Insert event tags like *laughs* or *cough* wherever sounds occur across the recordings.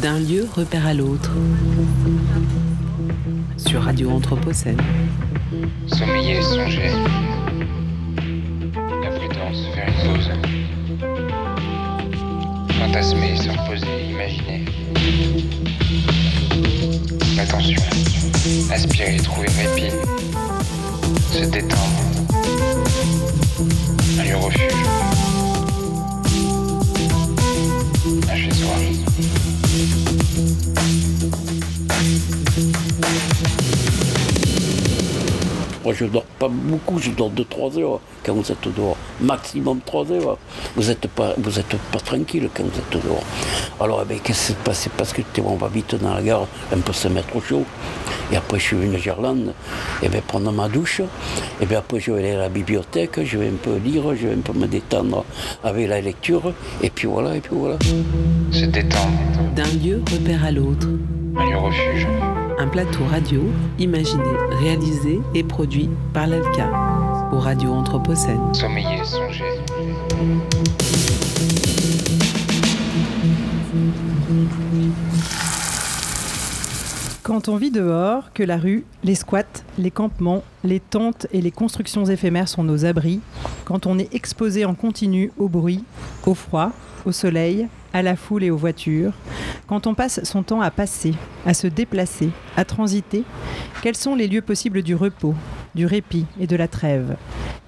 D'un lieu repère à l'autre. Sur Radio Anthropocène. Sommeiller, songer. La prudence, faire une pause. Fantasmer, se reposer, imaginer. L'attention. Aspirer, trouver répit. Se détendre. Un lieu refuge. Thank you. Moi, je dors pas beaucoup, je dors 2-3 heures quand vous êtes dehors. Maximum 3 heures. Vous n'êtes pas, vous êtes pas tranquille quand vous êtes dehors. Alors, eh ben, qu'est-ce qui s'est passé? Parce que on va vite dans la gare, un peu se mettre au chaud. Et après, je suis venu à Gerlande, et bien, prendre ma douche. Et bien, après, je vais aller à la bibliothèque, je vais un peu lire, je vais un peu me détendre avec la lecture. Et puis voilà, et puis voilà. Se détendre. D'un lieu repère à l'autre. Un lieu refuge. Un plateau radio imaginé, réalisé et produit par l'ALCA au Radio Anthropocène. Sommeiller, songer. Quand on vit dehors, que la rue, les squats, les campements, les tentes et les constructions éphémères sont nos abris, quand on est exposé en continu au bruit, au froid, au soleil, à la foule et aux voitures, quand on passe son temps à passer, à se déplacer, à transiter, quels sont les lieux possibles du repos, du répit et de la trêve?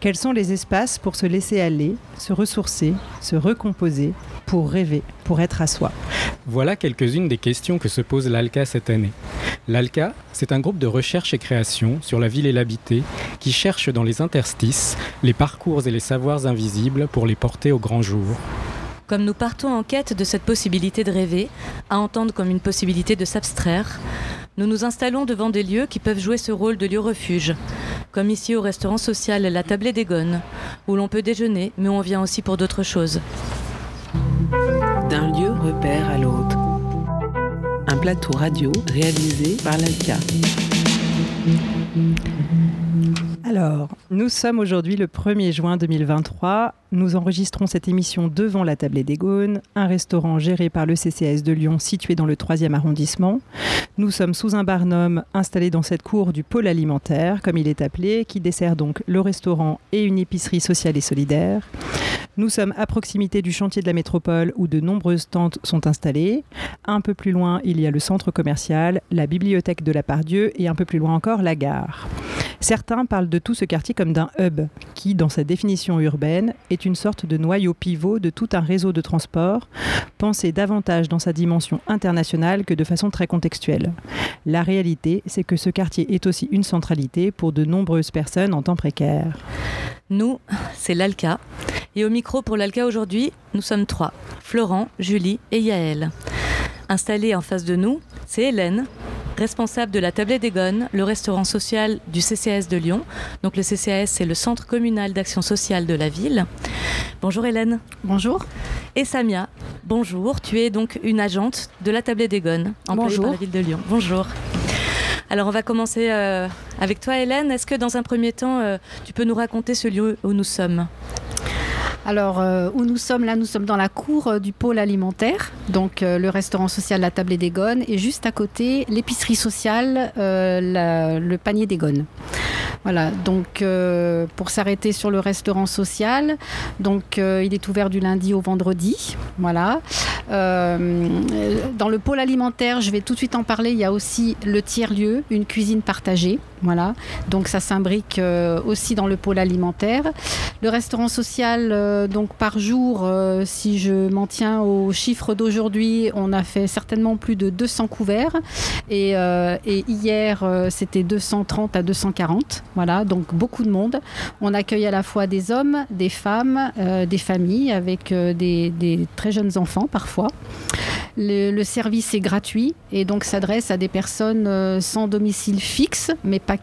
Quels sont les espaces pour se laisser aller, se ressourcer, se recomposer, pour rêver, pour être à soi? Voilà quelques-unes des questions que se pose l'ALCA cette année. L'ALCA, c'est un groupe de recherche et création sur la ville et l'habité qui cherche dans les interstices les parcours et les savoirs invisibles pour les porter au grand jour. Comme nous partons en quête de cette possibilité de rêver, à entendre comme une possibilité de s'abstraire, nous nous installons devant des lieux qui peuvent jouer ce rôle de lieu refuge, comme ici au restaurant social La Tablée des Gones, où l'on peut déjeuner, mais on vient aussi pour d'autres choses. D'un lieu repère à l'autre. Un plateau radio réalisé par l'ALCA. Alors, nous sommes aujourd'hui le 1er juin 2023. Nous enregistrons cette émission devant la Tablée des Gaunes, un restaurant géré par le CCS de Lyon situé dans le 3e arrondissement. Nous sommes sous un barnum installé dans cette cour du pôle alimentaire, comme il est appelé, qui dessert donc le restaurant et une épicerie sociale et solidaire. Nous sommes à proximité du chantier de la métropole où de nombreuses tentes sont installées. Un peu plus loin, il y a le centre commercial, la bibliothèque de la Pardieu et un peu plus loin encore la gare. Certains parlent de tout ce quartier comme d'un hub qui, dans sa définition urbaine, est une sorte de noyau pivot de tout un réseau de transport, pensé davantage dans sa dimension internationale que de façon très contextuelle. La réalité, c'est que ce quartier est aussi une centralité pour de nombreuses personnes en temps précaire. Nous, c'est l'ALCA. Et au micro pour l'ALCA aujourd'hui, nous sommes trois Florent, Julie et Yaël. Installée en face de nous, c'est Hélène, responsable de la Tablée des Gones, le restaurant social du CCAS de Lyon. Donc le CCAS, c'est le Centre communal d'action sociale de la ville. Bonjour Hélène. Bonjour. Et Samia, bonjour. Tu es donc une agente de la Tablée des Gones, employée Bonjour. par la ville de Lyon. Bonjour. Alors on va commencer euh, avec toi Hélène. Est-ce que dans un premier temps, euh, tu peux nous raconter ce lieu où nous sommes? Alors, euh, où nous sommes là Nous sommes dans la cour euh, du pôle alimentaire, donc euh, le restaurant social La Tablée des Gones, et juste à côté, l'épicerie sociale, le panier des Gones. Voilà, donc pour s'arrêter sur le restaurant social, donc il est ouvert du lundi au vendredi. Voilà. Dans le pôle alimentaire, je vais tout de suite en parler, il y a aussi le tiers-lieu, une cuisine partagée. Voilà, donc ça s'imbrique euh, aussi dans le pôle alimentaire. Le restaurant social, euh, donc par jour, euh, si je m'en tiens aux chiffres d'aujourd'hui, on a fait certainement plus de 200 couverts. Et, hier, c'était 230 à 240. Voilà, donc beaucoup de monde. On accueille à la fois des hommes, des femmes, des familles avec des, très jeunes enfants parfois. Le, le service est gratuit et donc s'adresse à des personnes sans domicile fixe, mais pas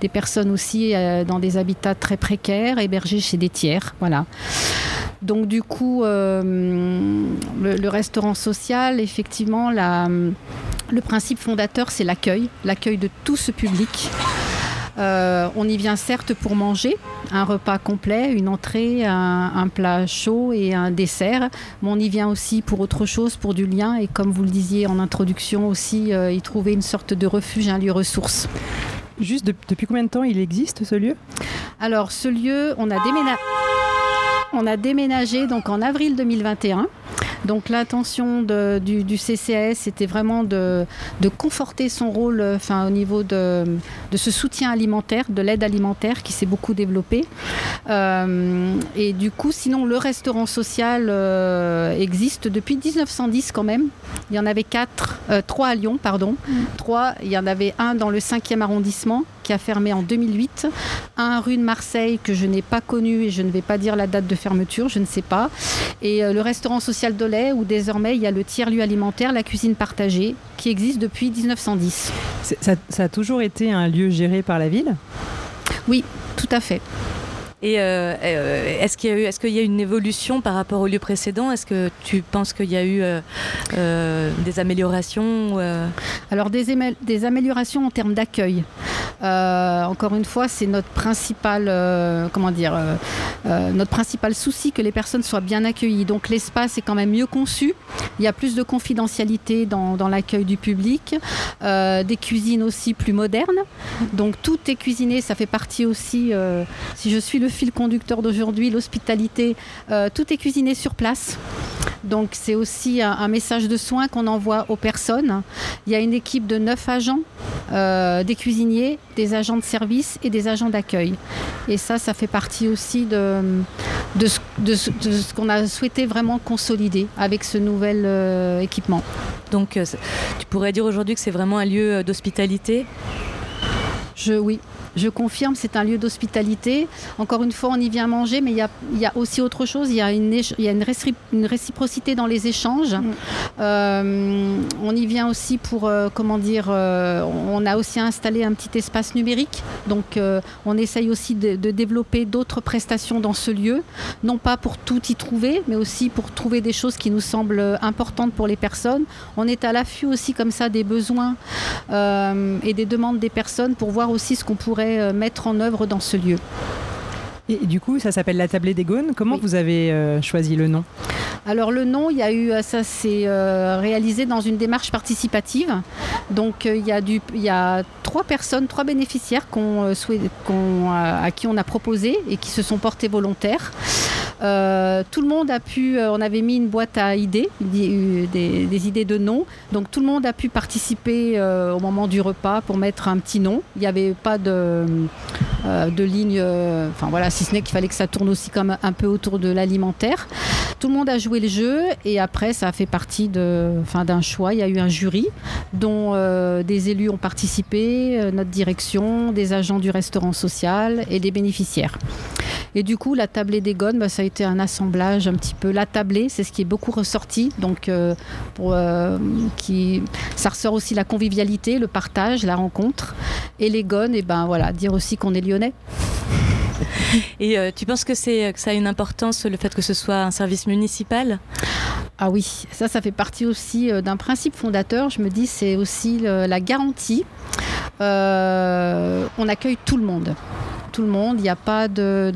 des personnes aussi euh, dans des habitats très précaires, hébergées chez des tiers. Voilà. Donc du coup, euh, le, restaurant social, effectivement, le principe fondateur, c'est l'accueil, l'accueil de tout ce public. Euh, on y vient certes pour manger, un repas complet, une entrée, un, plat chaud et un dessert, mais on y vient aussi pour autre chose, pour du lien et comme vous le disiez en introduction aussi, y trouver une sorte de refuge, un lieu ressource. Juste de- depuis combien de temps il existe ce lieu? Alors ce lieu, on a déménagé. On a déménagé donc en avril 2021. Donc l'intention du, du CCAS, c'était vraiment de, de conforter son rôle enfin, au niveau de, de ce soutien alimentaire, de l'aide alimentaire qui s'est beaucoup développé. Euh, et du coup, sinon, le restaurant social euh, existe depuis 1910 quand même. Il y en avait quatre, euh, trois à Lyon, pardon. Trois, il y en avait un dans le 5e arrondissement qui a fermé en 2008, un rue de Marseille que je n'ai pas connu et je ne vais pas dire la date de fermeture, je ne sais pas. Et euh, le restaurant social Dolay où désormais il y a le tiers-lieu alimentaire, la cuisine partagée, qui existe depuis 1910. C'est- ça, ça a toujours été un lieu géré par la ville? Oui, tout à fait. Et euh, euh, est-ce qu'il y, a eu- une évolution par rapport au lieu précédent? Est-ce que tu penses qu'il y a eu euh, des améliorations Alors des, améliorations en termes d'accueil. Encore une fois, c'est notre principal, souci que les personnes soient bien accueillies. Donc l'espace est quand même mieux conçu. Il y a plus de confidentialité dans, dans l'accueil du public, des cuisines aussi plus modernes. Donc tout est cuisiné. Ça fait partie aussi, si je suis le fil conducteur d'aujourd'hui, l'hospitalité, euh, tout est cuisiné sur place. Donc c'est aussi un, un message de soin qu'on envoie aux personnes. Il y a une équipe de neuf agents, euh, des cuisiniers, des agents de service et des agents d'accueil. Et ça, ça fait partie aussi de, de ce, de ce- de ce qu'on a souhaité vraiment consolider avec ce nouvel euh, équipement. Donc tu pourrais dire aujourd'hui que c'est vraiment un lieu d'hospitalité? Je, oui, je confirme, c'est un lieu d'hospitalité. Encore une fois, on y vient manger, mais il y a, il y a aussi autre chose. Il y a une, éch- il y a une, récipro- une réciprocité dans les échanges. Euh, on y vient aussi pour, euh, comment dire, euh, on a aussi installé un petit espace numérique. Donc, on essaye aussi de, de développer d'autres prestations dans ce lieu. Non pas pour tout y trouver, mais aussi pour trouver des choses qui nous semblent importantes pour les personnes. On est à l'affût aussi comme ça des besoins et des demandes des personnes pour voir aussi ce qu'on pourrait euh, mettre en œuvre dans ce lieu. Et, et du coup, ça s'appelle la Tablée des Gaunes. Comment Oui. vous avez euh, choisi le nom? Alors le nom, il y a eu, euh, ça s'est euh, réalisé dans une démarche participative. Donc euh, il y a du, il y a trois personnes, trois bénéficiaires euh, euh, à qui on a proposé et qui se sont portés volontaires. Euh, tout le monde a pu, on avait mis une boîte à idées, des, idées de noms. Donc tout le monde a pu participer au moment du repas pour mettre un petit nom. Il n'y avait pas de, de ligne, enfin voilà, si ce n'est qu'il fallait que ça tourne aussi comme un peu autour de l'alimentaire. Tout le monde a joué le jeu et après ça a fait partie d'un choix. Il y a eu un jury dont des élus ont participé, euh, notre direction, des agents du restaurant social et des bénéficiaires. Et du coup, la tablée des gones, bah, ça a été un assemblage un petit peu. La tablée, c'est ce qui est beaucoup ressorti. Donc, euh, euh, ça ressort aussi la convivialité, le partage, la rencontre. Et les gones, et ben voilà, dire aussi qu'on est lyonnais. *laughs* Et euh, tu penses que, c'est, ça a une importance le fait que ce soit un service municipal? Ah oui, ça, ça fait partie aussi euh, d'un principe fondateur. Je me dis, c'est aussi la garantie. Euh, on accueille tout le monde. Tout le monde, il n'y a pas de.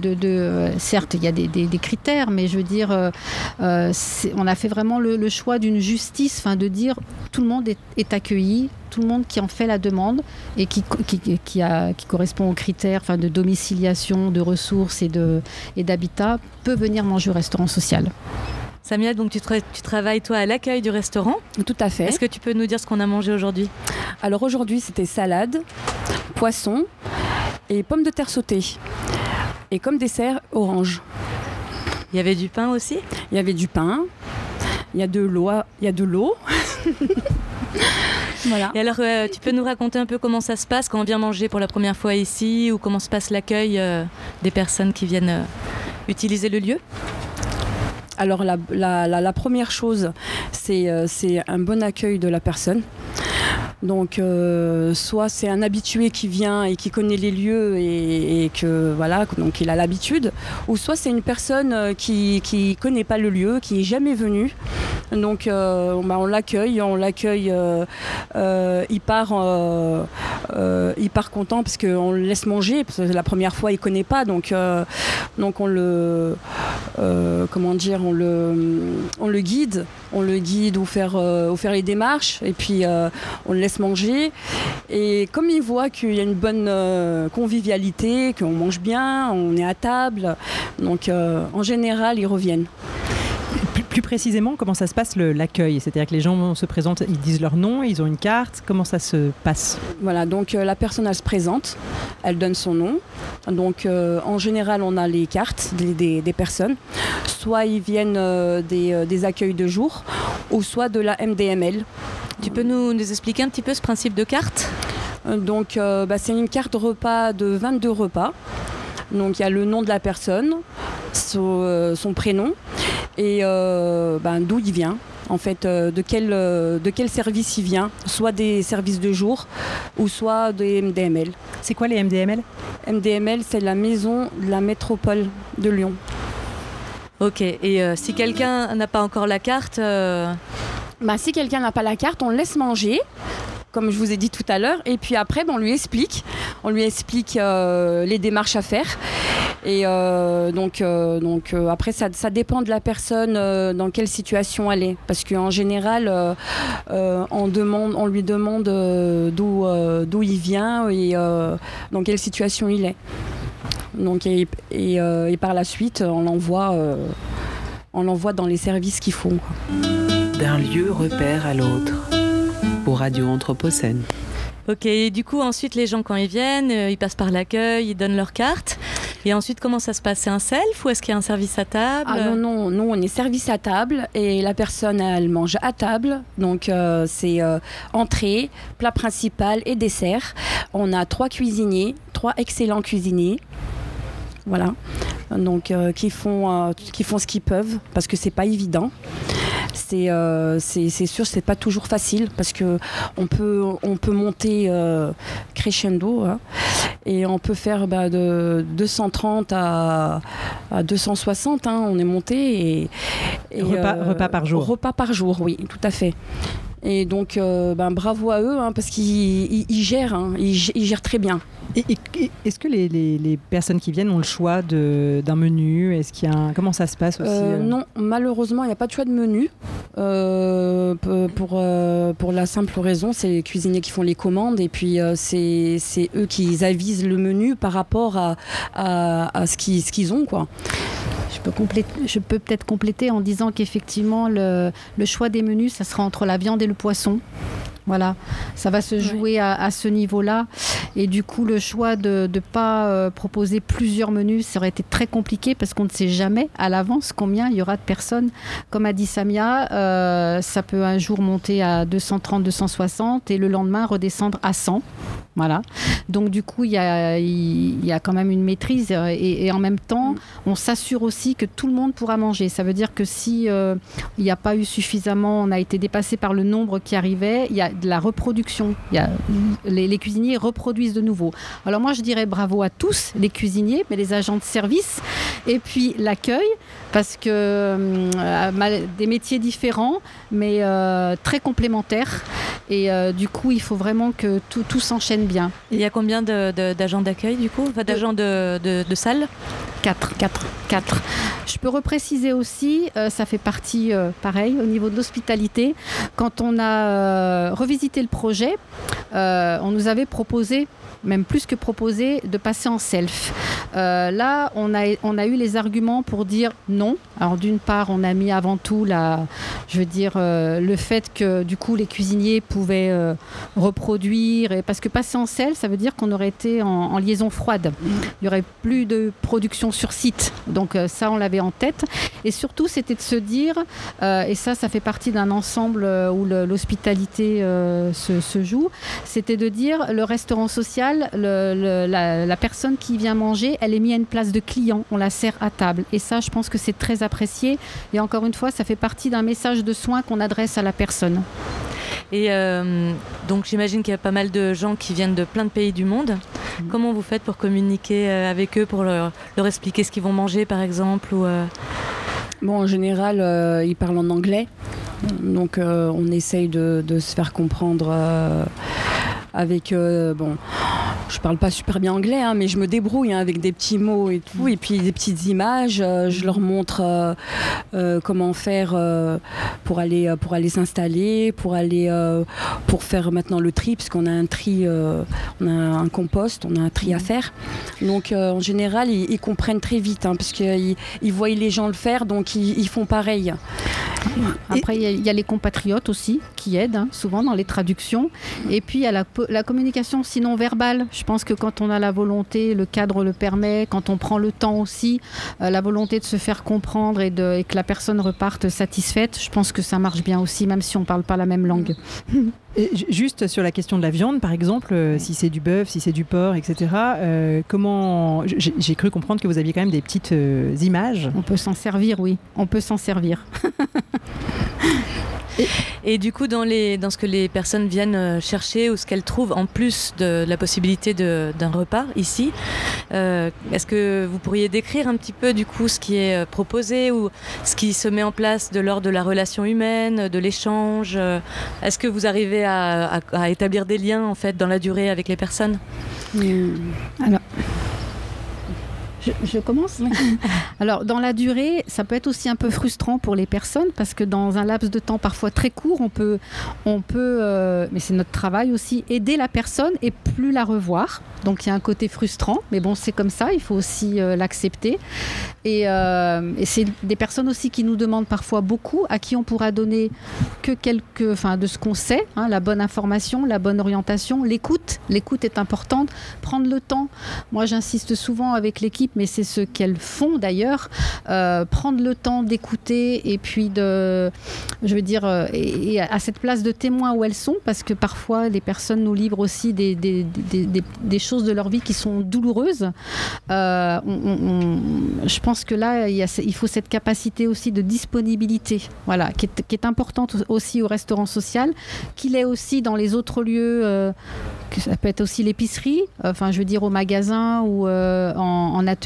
certes, il y a des, critères, mais je veux dire, on a fait vraiment le, choix d'une justice, de dire tout le monde est accueilli, tout le monde qui en fait la demande et qui, qui, qui a- qui correspond aux critères enfin, de domiciliation, de ressources et de- et d'habitat peut venir manger au restaurant social. Samia, donc tu, tra- tu travailles toi à l'accueil du restaurant. Tout à fait. Est-ce que tu peux nous dire ce qu'on a mangé aujourd'hui? Alors aujourd'hui, c'était salade, poisson et pommes de terre sautées. Et comme dessert, orange. Il y avait du pain aussi? Il y avait du pain, il y a de l'eau, il y a de l'eau. *laughs* voilà. Et alors, euh, tu peux nous raconter un peu comment ça se passe quand on vient manger pour la première fois ici ou comment se passe l'accueil euh, des personnes qui viennent euh, utiliser le lieu? Alors la, la- la- la première chose, c'est euh, c'est un bon accueil de la personne. Donc euh, soit c'est un habitué qui vient et qui connaît les lieux et, et que voilà donc il a l'habitude, ou soit c'est une personne euh, qui qui connaît pas le lieu, qui est jamais venue Donc euh, bah, on l'accueille, on l'accueille, il part, il part content parce qu'on le laisse manger. Parce que la première fois il connaît pas, donc donc on le, comment dire, on le, on le guide, on le guide euh, où faire les démarches et puis euh, on le laisse manger. Et comme il voit qu'il y a une bonne euh, convivialité, qu'on mange bien, on est à table, donc en général ils reviennent. Plus, précisément, comment ça se passe l'accueil C'est-à-dire que les gens se présentent, ils disent leur nom, ils ont une carte. Comment ça se passe? Voilà, donc euh, la personne elle se présente, elle donne son nom. Donc euh, en général on a les cartes des, des- des personnes. Soit ils viennent euh, des, euh, des accueils de jour, ou soit de la MDML. Tu peux nous, nous expliquer un petit peu ce principe de carte? Donc euh, bah, c'est une carte repas de 22 repas. Donc il y a le nom de la personne, son, euh, son prénom et euh, ben, d'où il vient. En fait, euh, de, quel, euh, de quel service il vient, soit des services de jour ou soit des MDML. C'est quoi les MDML MDML, c'est la maison de la métropole de Lyon. Ok, et euh, si quelqu'un n'a pas encore la carte, euh, Bah, si quelqu'un n'a pas la carte, on le laisse manger, comme je vous ai dit tout à l'heure, et puis après, ben, on lui explique, on lui explique euh, les démarches à faire. Et euh, donc, euh, donc après, ça, dépend de la personne dans quelle situation elle est, parce qu'en général, on demande, on lui demande d'où d'où il vient et dans quelle situation il est. Donc, et, par la suite, on l'envoie, on l'envoie dans les services qu'il faut. D'un lieu repère à l'autre. Pour Radio Anthropocène. ok, et du coup ensuite les gens quand ils viennent, euh, ils passent par l'accueil, ils donnent leur carte, et ensuite comment ça se passe? C'est un self ou est-ce qu'il y a un service à table? Ah non, non, nous on est service à table et la personne elle mange à table. Donc euh, c'est euh, entrée, plat principal et dessert. On a trois cuisiniers, trois excellents cuisiniers. Voilà. Donc euh, qui, font, euh, qui font ce qu'ils peuvent parce que c'est pas évident. C'est euh, c'est c'est sûr, c'est pas toujours facile parce que on peut, on peut monter crescendo hein, et on peut faire bah, de 230 à, à 260. hein, on est monté et, et, Repas- repas par jour. Repas par jour, oui, tout à fait. Et donc, euh, ben, bravo à eux hein, parce qu'ils ils- ils gèrent, hein, ils, gè- ils gèrent très bien. Et- et- et- Est-ce que les, les- les personnes qui viennent ont le choix d'un menu? Est-ce qu'il y a un- comment ça se passe aussi Euh, euh? non, malheureusement, il n'y a pas de choix de menu. Euh, pour, pour la simple raison, c'est les cuisiniers qui font les commandes et puis c'est c'est eux qui avisent le menu par rapport à, à, à ce qu'ils ce qu'ils ont. Quoi. Je peux, peut-être compléter en disant qu'effectivement, le choix des menus, ça sera entre la viande et le poisson. Voilà, ça va se jouer à, à ce niveau-là. Et du coup, le choix de ne pas euh, proposer plusieurs menus, ça aurait été très compliqué parce qu'on ne sait jamais à l'avance combien il y aura de personnes. Comme a dit Samia, euh, ça peut un jour monter à 230, 260 et le lendemain redescendre à 100. Voilà. Donc du coup, il y a, il y a quand même une maîtrise euh, et, et en même temps, on s'assure aussi que tout le monde pourra manger. Ça veut dire que si euh, il n'y a pas eu suffisamment, on a été dépassé par le nombre qui arrivait, il y a de la reproduction. Il y a, les, les cuisiniers reproduisent de nouveau. Alors moi, je dirais bravo à tous, les cuisiniers, mais les agents de service, et puis l'accueil, parce que euh, des métiers différents, mais euh, très complémentaires. Et euh, du coup, il faut vraiment que tout, tout s'enchaîne bien. Il y a combien d'agents d'accueil du coup? Enfin, D'agents de, de, de salle? 4. 4. 4. Je peux repréciser aussi, euh, ça fait partie, euh, pareil, au niveau de l'hospitalité. Quand on a euh, revisité le projet, euh, on nous avait proposé, même plus que proposé, de passer en self. Euh, là, on a, on a eu les arguments pour dire non. Alors d'une part, on a mis avant tout la, je veux dire, euh, le fait que du coup les cuisiniers pouvaient euh, reproduire, et, parce que passer en self, ça veut dire qu'on aurait été en, liaison froide. Il y aurait plus de production sur site. Donc ça, on l'avait en tête. Et surtout, c'était de se dire, et ça, ça fait partie d'un ensemble où l'hospitalité se, se joue, c'était de dire, le restaurant social, le- le- la, la personne qui vient manger, elle est mise à une place de client, on la sert à table. Et ça, je pense que c'est très apprécié. Et encore une fois, ça fait partie d'un message de soin qu'on adresse à la personne. Et euh, donc j'imagine qu'il y a pas mal de gens qui viennent de plein de pays du monde. Comment vous faites pour communiquer euh, avec eux, pour leur, leur expliquer ce qu'ils vont manger par exemple ou, euh, Bon, en général, euh, ils parlent en anglais. Donc euh, on essaye de, de se faire comprendre euh, avec euh, bon je parle pas super bien anglais, hein, mais je me débrouille hein, avec des petits mots et tout, et puis des petites images. euh, je leur montre euh, comment faire pour aller pour aller s'installer, pour aller pour faire maintenant le tri, parce qu'on a un tri, on a un compost, on a un tri à faire. Donc en général, ils, ils comprennent très vite, hein, parce qu'ils ils voient les gens le faire, donc ils, ils font pareil. Après, il y a- il y, a les compatriotes aussi qui aident, hein, souvent dans les traductions. Et puis, il y a la, la communication sinon verbale. Je pense que quand on a la volonté, le cadre le permet, quand on prend le temps aussi, euh, la volonté de se faire comprendre et, de, et que la personne reparte satisfaite, je pense que ça marche bien aussi, même si on ne parle pas la même langue. Et juste sur la question de la viande, par exemple, euh, si c'est du bœuf, si c'est du porc, etc. euh, comment j'ai j'ai cru comprendre que vous aviez quand même des petites euh, images. On peut s'en servir, oui. On peut s'en servir. *laughs* Et du coup, dans, les, dans ce que les personnes viennent euh, chercher ou ce qu'elles trouvent en plus de la possibilité d'un repas ici, euh, est-ce que vous pourriez décrire un petit peu du coup ce qui est euh, proposé ou ce qui se met en place de l'ordre de la relation humaine, de l'échange Est-ce que vous arrivez à établir des liens en fait dans la durée avec les personnes? Alors, je, je commence *laughs* Alors, dans la durée, ça peut être aussi un peu frustrant pour les personnes parce que dans un laps de temps parfois très court, on peut, on peut euh, mais c'est notre travail aussi, aider la personne et plus la revoir. Donc, il y a un côté frustrant, mais bon, c'est comme ça, il faut aussi euh, l'accepter. Et, euh, et c'est des personnes aussi qui nous demandent parfois beaucoup, à qui on pourra donner que quelques, enfin, de ce qu'on sait, hein, la bonne information, la bonne orientation, l'écoute. L'écoute est importante. Prendre le temps. Moi, j'insiste souvent avec l'équipe, mais c'est ce qu'elles font d'ailleurs. euh, prendre le temps d'écouter et puis de, je veux dire, euh, à cette place de témoin où elles sont, parce que parfois les personnes nous livrent aussi des, des, des- choses de leur vie qui sont douloureuses. Euh, je pense que là, il, faut cette capacité aussi de disponibilité, voilà, qui est, importante aussi au restaurant social, qu'il est aussi dans les autres lieux, que ça peut être aussi l'épicerie, enfin je veux dire au magasin ou en atelier,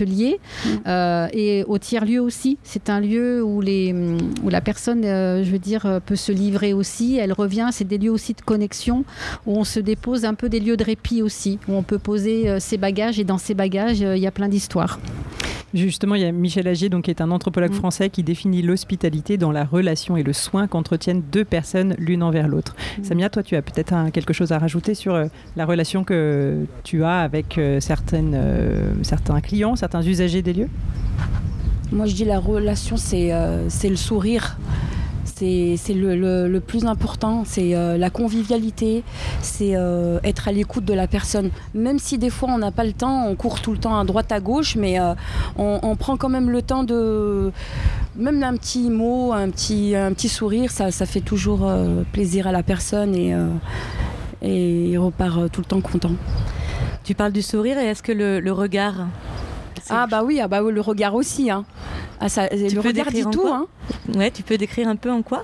euh, et au tiers-lieu aussi. C'est un lieu où, les, où la personne, euh, je veux dire, euh, peut se livrer aussi, elle revient, c'est des lieux aussi de connexion, où on se dépose un peu des lieux de répit aussi, où on peut poser ses bagages, et dans ces bagages, il y a plein d'histoires. Justement, il y a Michel Agier, donc, qui est un anthropologue Mm. français qui définit l'hospitalité dans la relation et le soin qu'entretiennent deux personnes l'une envers l'autre. Mm. Samia, toi, tu as peut-être quelque chose à rajouter sur euh, la relation que tu as avec euh, certaines, euh, certains clients, certains usagers des lieux Moi, je dis la relation, c'est euh, c'est le sourire. C'est c'est le, le- le plus important. C'est euh, la convivialité. C'est euh, être à l'écoute de la personne. Même si des fois, on n'a pas le temps, on court tout le temps à droite, à gauche, mais euh, on, on prend quand même le temps de. Même un petit mot, un petit, un petit sourire, ça, ça fait toujours euh, plaisir à la personne et, euh, et il repart euh, tout le temps content. Tu parles du sourire et est-ce que le, le regard Ah bah oui, ah bah le regard aussi. Hein. Ah, ça, le peux regard dit tout. Hein. Ouais, tu peux décrire un peu en quoi?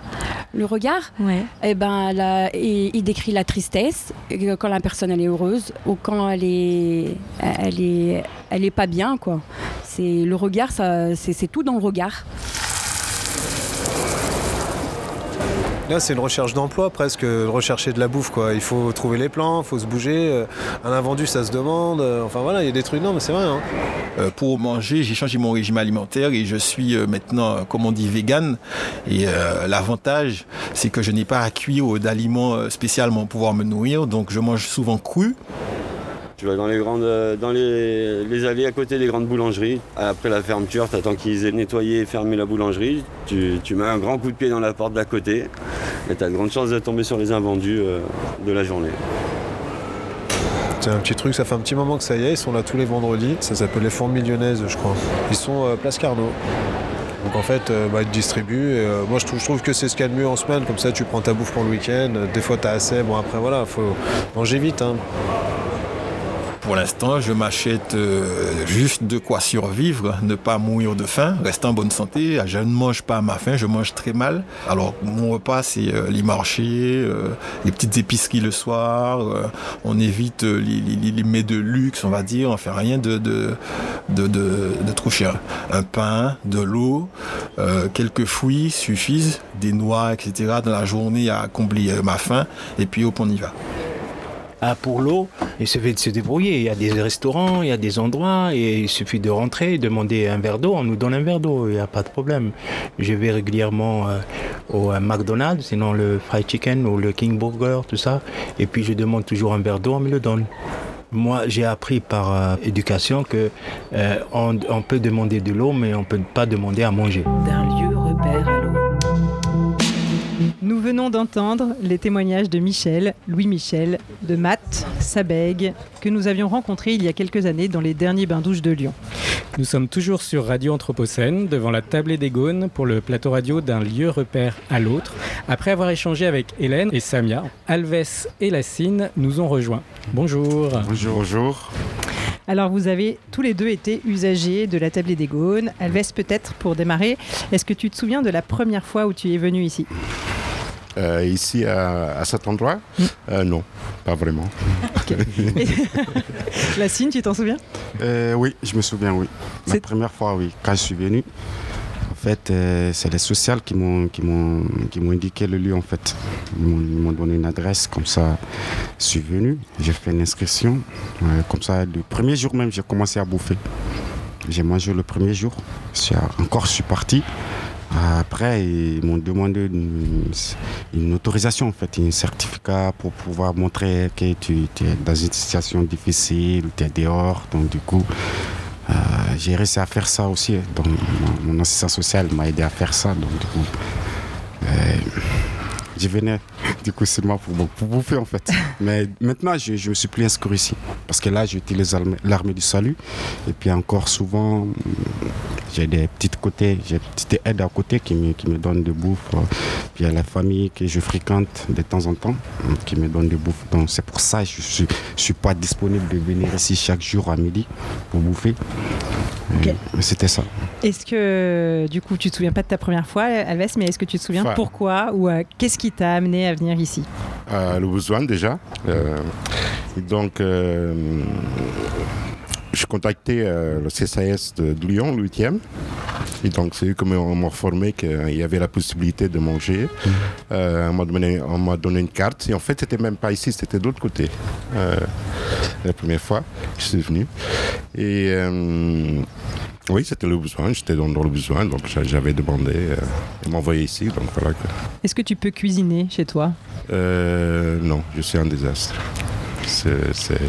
Le regard, Ouais. eh ben, la- il, il décrit la tristesse et quand la personne elle est heureuse ou quand elle est, elle est, elle est pas bien quoi. C'est le regard, ça, c'est tout dans le regard. Là, c'est une recherche d'emploi presque, rechercher de la bouffe quoi. Il faut trouver les plans, il faut se bouger. euh, Un invendu, ça se demande. euh, Enfin voilà, il y a des trucs. Non, mais c'est vrai. hein. Euh, pour manger, j'ai changé mon régime alimentaire et je suis euh, maintenant, euh, comme on dit, vegan. Et euh, l'avantage, c'est que je n'ai pas à cuire d'aliments euh, spécialement pour pouvoir me nourrir. Donc je mange souvent cru. Tu vas dans les grandes, euh, allées à côté des grandes boulangeries. Après la fermeture, tu attends qu'ils aient nettoyé et fermé la boulangerie. Tu, tu mets un grand coup de pied dans la porte d'à côté et tu as de grandes chances de tomber sur les invendus euh, de la journée. C'est un petit truc, ça fait un petit moment que ça y est, ils sont là tous les vendredis. Ça s'appelle les fourmis lyonnaises, je crois. Ils sont euh, place Carnot. Donc en fait, bah, ils distribuent. Moi, je trouve, que c'est ce qu'il y a de mieux en semaine. Comme ça, tu prends ta bouffe pour le week-end. Des fois, t'as assez. Bon, après, voilà, faut manger vite. hein. Pour l'instant, je m'achète euh, juste de quoi survivre, ne pas mourir de faim, rester en bonne santé. Je ne mange pas ma faim, je mange très mal. Alors mon repas, c'est euh, les marchés, euh, les petites épiceries le soir. on évite les, mets de luxe, on va dire. On fait rien de, de, trop cher. Un pain, de l'eau, quelques fruits suffisent, des noix, etc. dans la journée à combler ma faim. Et puis hop, on y va. Pour l'eau, il suffit de se débrouiller. Il y a des restaurants, il y a des endroits, et il suffit de rentrer, demander un verre d'eau, on nous donne un verre d'eau, il n'y a pas de problème. Je vais régulièrement euh, au McDonald's, sinon le fried chicken ou le King Burger, tout ça, et puis je demande toujours un verre d'eau, on me le donne. Moi, j'ai appris par euh, éducation que euh, on, peut demander de l'eau, mais on ne peut pas demander à manger. Nous venons d'entendre les témoignages de Michel, Louis-Michel, de Matt, Sabeg, que nous avions rencontrés il y a quelques années dans les derniers bains-douches de Lyon. Nous sommes toujours sur Radio Anthropocène, devant la tablée des Gaunes, pour le plateau radio d'un lieu repère à l'autre. Après avoir échangé avec Hélène et Samia, Alves et Lassine nous ont rejoints. Bonjour. Bonjour. Bonjour. Alors vous avez tous les deux été usagers de la tablée des Gaunes. Alves, peut-être pour démarrer, est-ce que tu te souviens de la première fois où tu es venu ici? Euh, ici, à, à cet endroit? Euh, Non, pas vraiment. Lassine, *laughs* tu t'en souviens? Euh, Oui, je me souviens, oui. La première fois, oui, quand je suis venu. En fait, euh, c'est les sociales qui m'ont qui m'ont qui m'ont indiqué le lieu en fait. Ils m'ont ils m'ont donné une adresse comme ça. Je suis venu, j'ai fait une inscription. Euh, comme ça, le premier jour même, j'ai commencé à bouffer. J'ai mangé le premier jour. Je suis- encore, je suis parti. Après, ils m'ont demandé une, une autorisation, en fait, un certificat pour pouvoir montrer que tu, tu es dans une situation difficile, tu es dehors. Donc, du coup, euh, j'ai réussi à faire ça aussi. Donc, mon, mon assistant social m'a aidé à faire ça. Donc, du coup, euh, je venais *laughs* du coup seulement pour, pour bouffer en fait. *laughs* Mais maintenant, je ne me suis plus inscrit ici. Parce que là, j'utilise l'armée- du salut. Et puis encore souvent, j'ai des petites côtés, j'ai des petites aides à côté qui me, qui me donnent de bouffe. euh, Puis il y a la famille que je fréquente de temps en temps hum, qui me donne de bouffe. Donc c'est pour ça que je ne suis, je suis pas disponible de venir ici chaque jour à midi pour bouffer. Euh, C'était ça. Est-ce que, du coup, tu te souviens pas de ta première fois, Alves, mais est-ce que tu te souviens Enfin- pourquoi ou euh, qu'est-ce qui t'a amené à venir ici? Euh, le besoin déjà. Euh, donc, euh, je contactais euh, le CCAS de, de Lyon, le 8e. Et donc, c'est eux qui m'ont informé qu'il y avait la possibilité de manger. Euh, on m'a donné, une carte. Et en fait, c'était même pas ici, c'était de l'autre côté. Euh, la première fois, je suis venu. Et. euh, oui, c'était le besoin, j'étais dans, dans le besoin, donc j'a- j'avais demandé, euh, ils m'ont envoyé ici, donc voilà. que- Est-ce que tu peux cuisiner chez toi? Euh, non, je suis un désastre. C'est-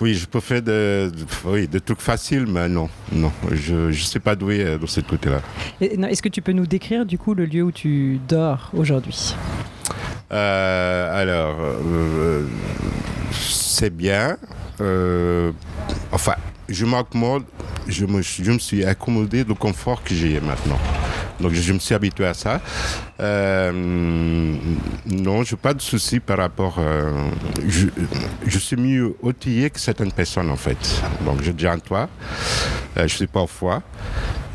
Oui, je peux faire de, oui, des trucs faciles, mais non, non, je ne suis pas doué euh, de ce côté-là. Est-ce que tu peux nous décrire, du coup, le lieu où tu dors aujourd'hui? Euh, alors, euh, c'est bien. Euh, enfin, je me, je me suis accommodé du confort que j'ai maintenant. Donc, je, je me suis habitué à ça. Euh, non, je n'ai pas de soucis par rapport. euh, je, je suis mieux outillé que certaines personnes, en fait. Donc, j'ai déjà un toit. Euh, je ne suis pas au foie.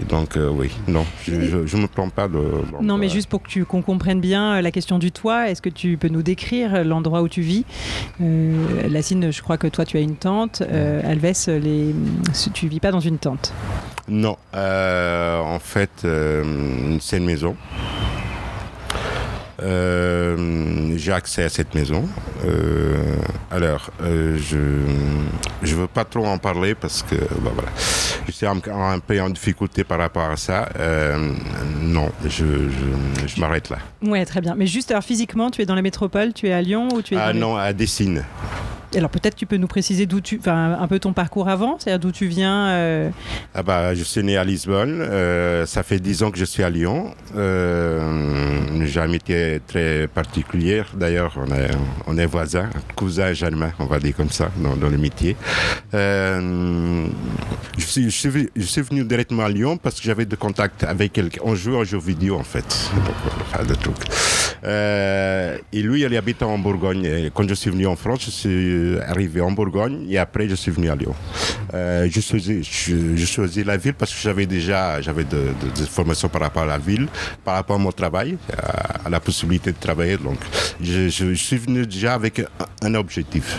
Et donc, euh, oui, non, je ne me plains pas de. donc, Non, mais juste pour que tu- qu'on comprenne bien la question du toit, est-ce que tu peux nous décrire l'endroit où tu vis? Lassine, je crois que toi, tu as une tente. Alves, les... tu vis pas dans une tente. Non, euh, en fait, euh, c'est une maison. Euh, J'ai accès à cette maison. Alors, je je veux pas trop en parler parce que bah, voilà, je suis un, un peu en difficulté par rapport à ça. Non, je, je, je m'arrête là. Ouais, très bien. Mais juste, alors physiquement, tu es dans la métropole, tu es à Lyon ou tu es Ah non, à Dessine. Alors peut-être tu peux nous préciser d'où tu, enfin un peu ton parcours avant, c'est-à-dire d'où tu viens. euh, Ah bah, je suis né à Lisbonne. Euh, ça fait dix ans que je suis à Lyon. Euh, j'ai un métier très particulier. D'ailleurs, on est, on est voisins, cousins germains, on va dire comme ça, dans, le métier. Je, suis, je, suis, venu- directement à Lyon parce que j'avais de contact avec quelqu'un. On joue en jeu vidéo, en fait. Des trucs. Et lui, il habite en Bourgogne. Quand je suis venu en France, je suis arrivé en Bourgogne et après, je suis venu à Lyon. Euh, je, choisis, la ville parce que j'avais déjà j'avais de, de, de formations par rapport à la ville, par rapport à mon travail, à, la possibilité de travailler. Donc, je, suis venu déjà avec un, objectif.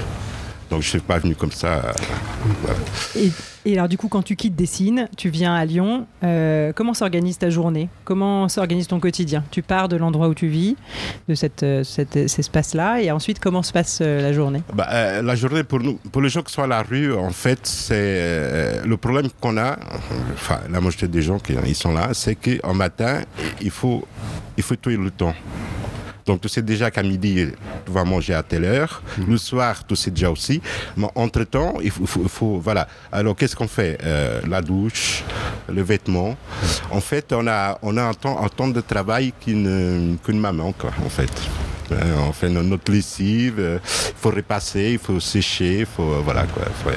Donc je ne suis pas venu comme ça. euh, et alors, du coup, quand tu quittes Dessines, tu viens à Lyon, euh, comment s'organise ta journée? Comment s'organise ton quotidien? Tu pars de l'endroit où tu vis, de cette, euh, cet, cet espace-là, et ensuite, comment se passe euh, la journée? Bah, euh, la journée pour nous, pour les gens qui sont à la rue, en fait, c'est euh, le problème qu'on a. Enfin, la majorité des gens qui ils sont là, c'est qu'en matin, il faut, il faut tuer le temps. Donc tu sais déjà qu'à midi, tu vas manger à telle heure. Le soir, tu sais déjà aussi. Mais entre-temps, il faut, il faut- il faut- Voilà. Alors qu'est-ce qu'on fait? Euh, La douche, le vêtement. En fait, on a, on a un, temps, un temps de travail qu'une maman, quoi, en fait. Euh, on fait no- notre lessive, euh, il faut repasser, il faut sécher, il faut, euh, voilà, quoi. Faut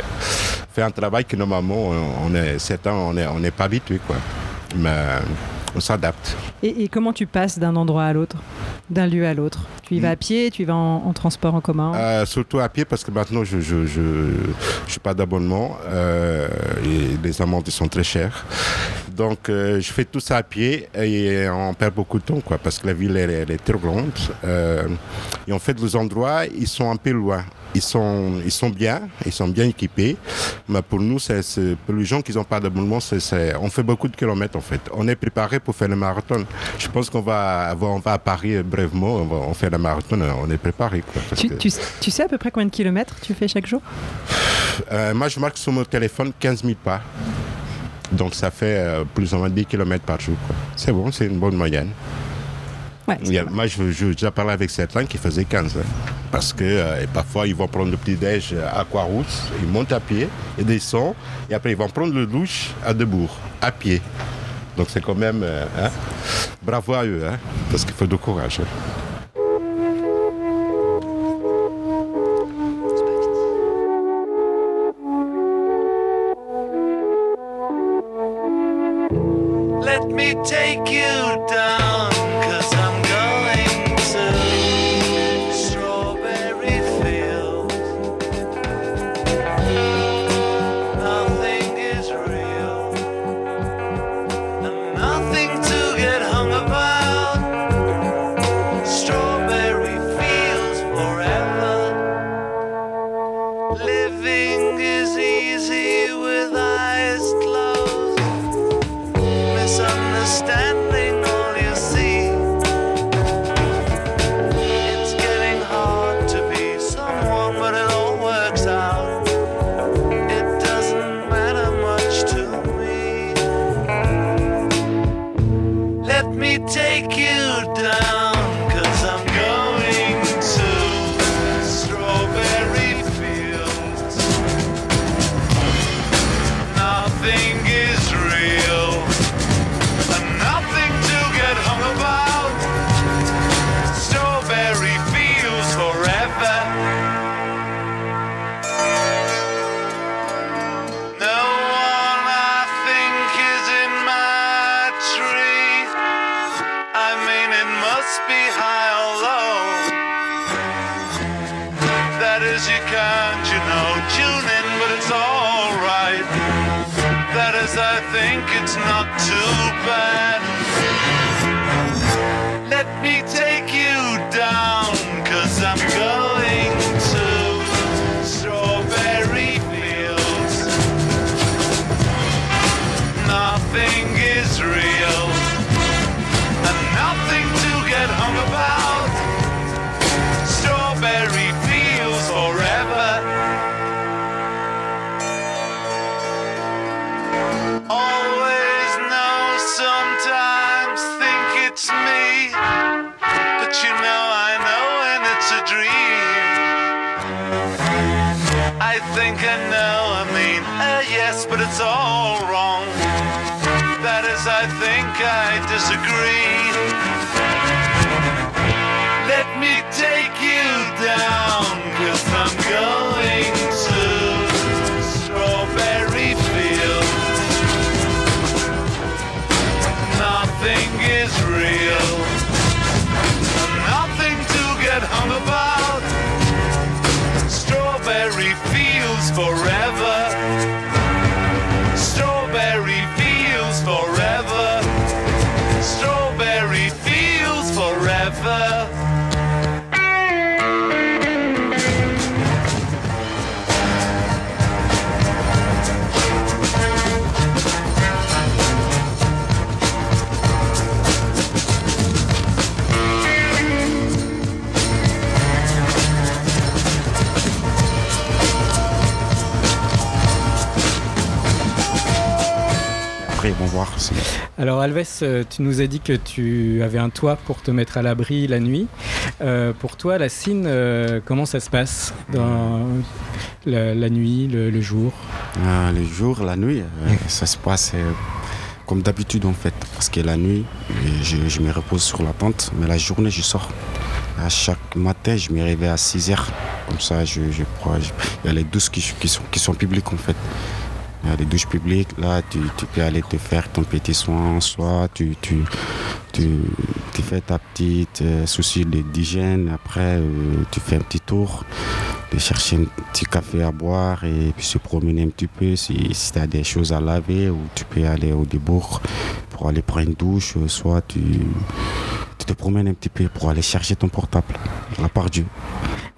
faire un travail que normalement, on on est, certains, on n'est on pas habitué, quoi. Mais on s'adapte. et, et comment tu passes d'un endroit à l'autre D'un lieu à l'autre? Tu y vas à pied Tu y vas en, en transport en commun? Euh, surtout à pied parce que maintenant je je je, je suis pas d'abonnement euh, et les amendes sont très chères. Donc euh, je fais tout ça à pied et on perd beaucoup de temps quoi parce que la ville elle, elle est très grande Euh, et en fait les endroits ils sont un peu loin. Ils sont ils sont bien ils sont bien équipés mais pour nous c'est pour les gens qui n'ont pas d'abonnement c'est on fait beaucoup de kilomètres en fait. On est préparé pour faire le marathon. Je pense qu'on va on va à Paris brièvement on va on fait le marathon on est préparé quoi. tu, que- tu- tu sais à peu près combien de kilomètres tu fais chaque jour? Euh, moi, je marque sur mon téléphone 15 000 pas. Donc, ça fait euh, plus ou moins 10 km par jour. C'est bon, c'est une bonne moyenne. Ouais, moi, je, parlé avec certains qui faisaient 15. hein. parce que euh, parfois, ils vont prendre le petit-déj à Croix-Rousse, ils montent à pied, ils descendent, et après, ils vont prendre le douche à Debourg, à pied. Donc, c'est quand même. euh, hein, bravo à eux, hein, parce qu'il faut du courage. Can't, tune in, but it's alright. That is, I think it's not too bad. Let me take you down, cause I'm going Alors Alves, euh, tu nous as dit que tu avais un toit pour te mettre à l'abri la nuit. Euh, pour toi, la cine, euh, comment ça se passe dans la, la nuit, le, le jour? Euh, le jour, la nuit, euh, ça se passe euh, comme d'habitude en fait. Parce que la nuit, euh, je, je me repose sur la tente, mais la journée, je sors. À chaque matin, je me réveille à 6 heures. Comme ça, je, je il y a les douches qui, qui sont, qui sont publiques en fait. Il y a des douches publiques, là, tu, peux aller te faire ton petit soin, soit tu, fais ta petite euh, souci d'hygiène, après euh, tu fais un petit tour, de chercher un petit café à boire et puis se promener un petit peu. Si, si tu as des choses à laver ou tu peux aller au débours pour aller prendre une douche, euh, soit tu, tu te promènes un petit peu pour aller chercher ton portable, à part Dieu.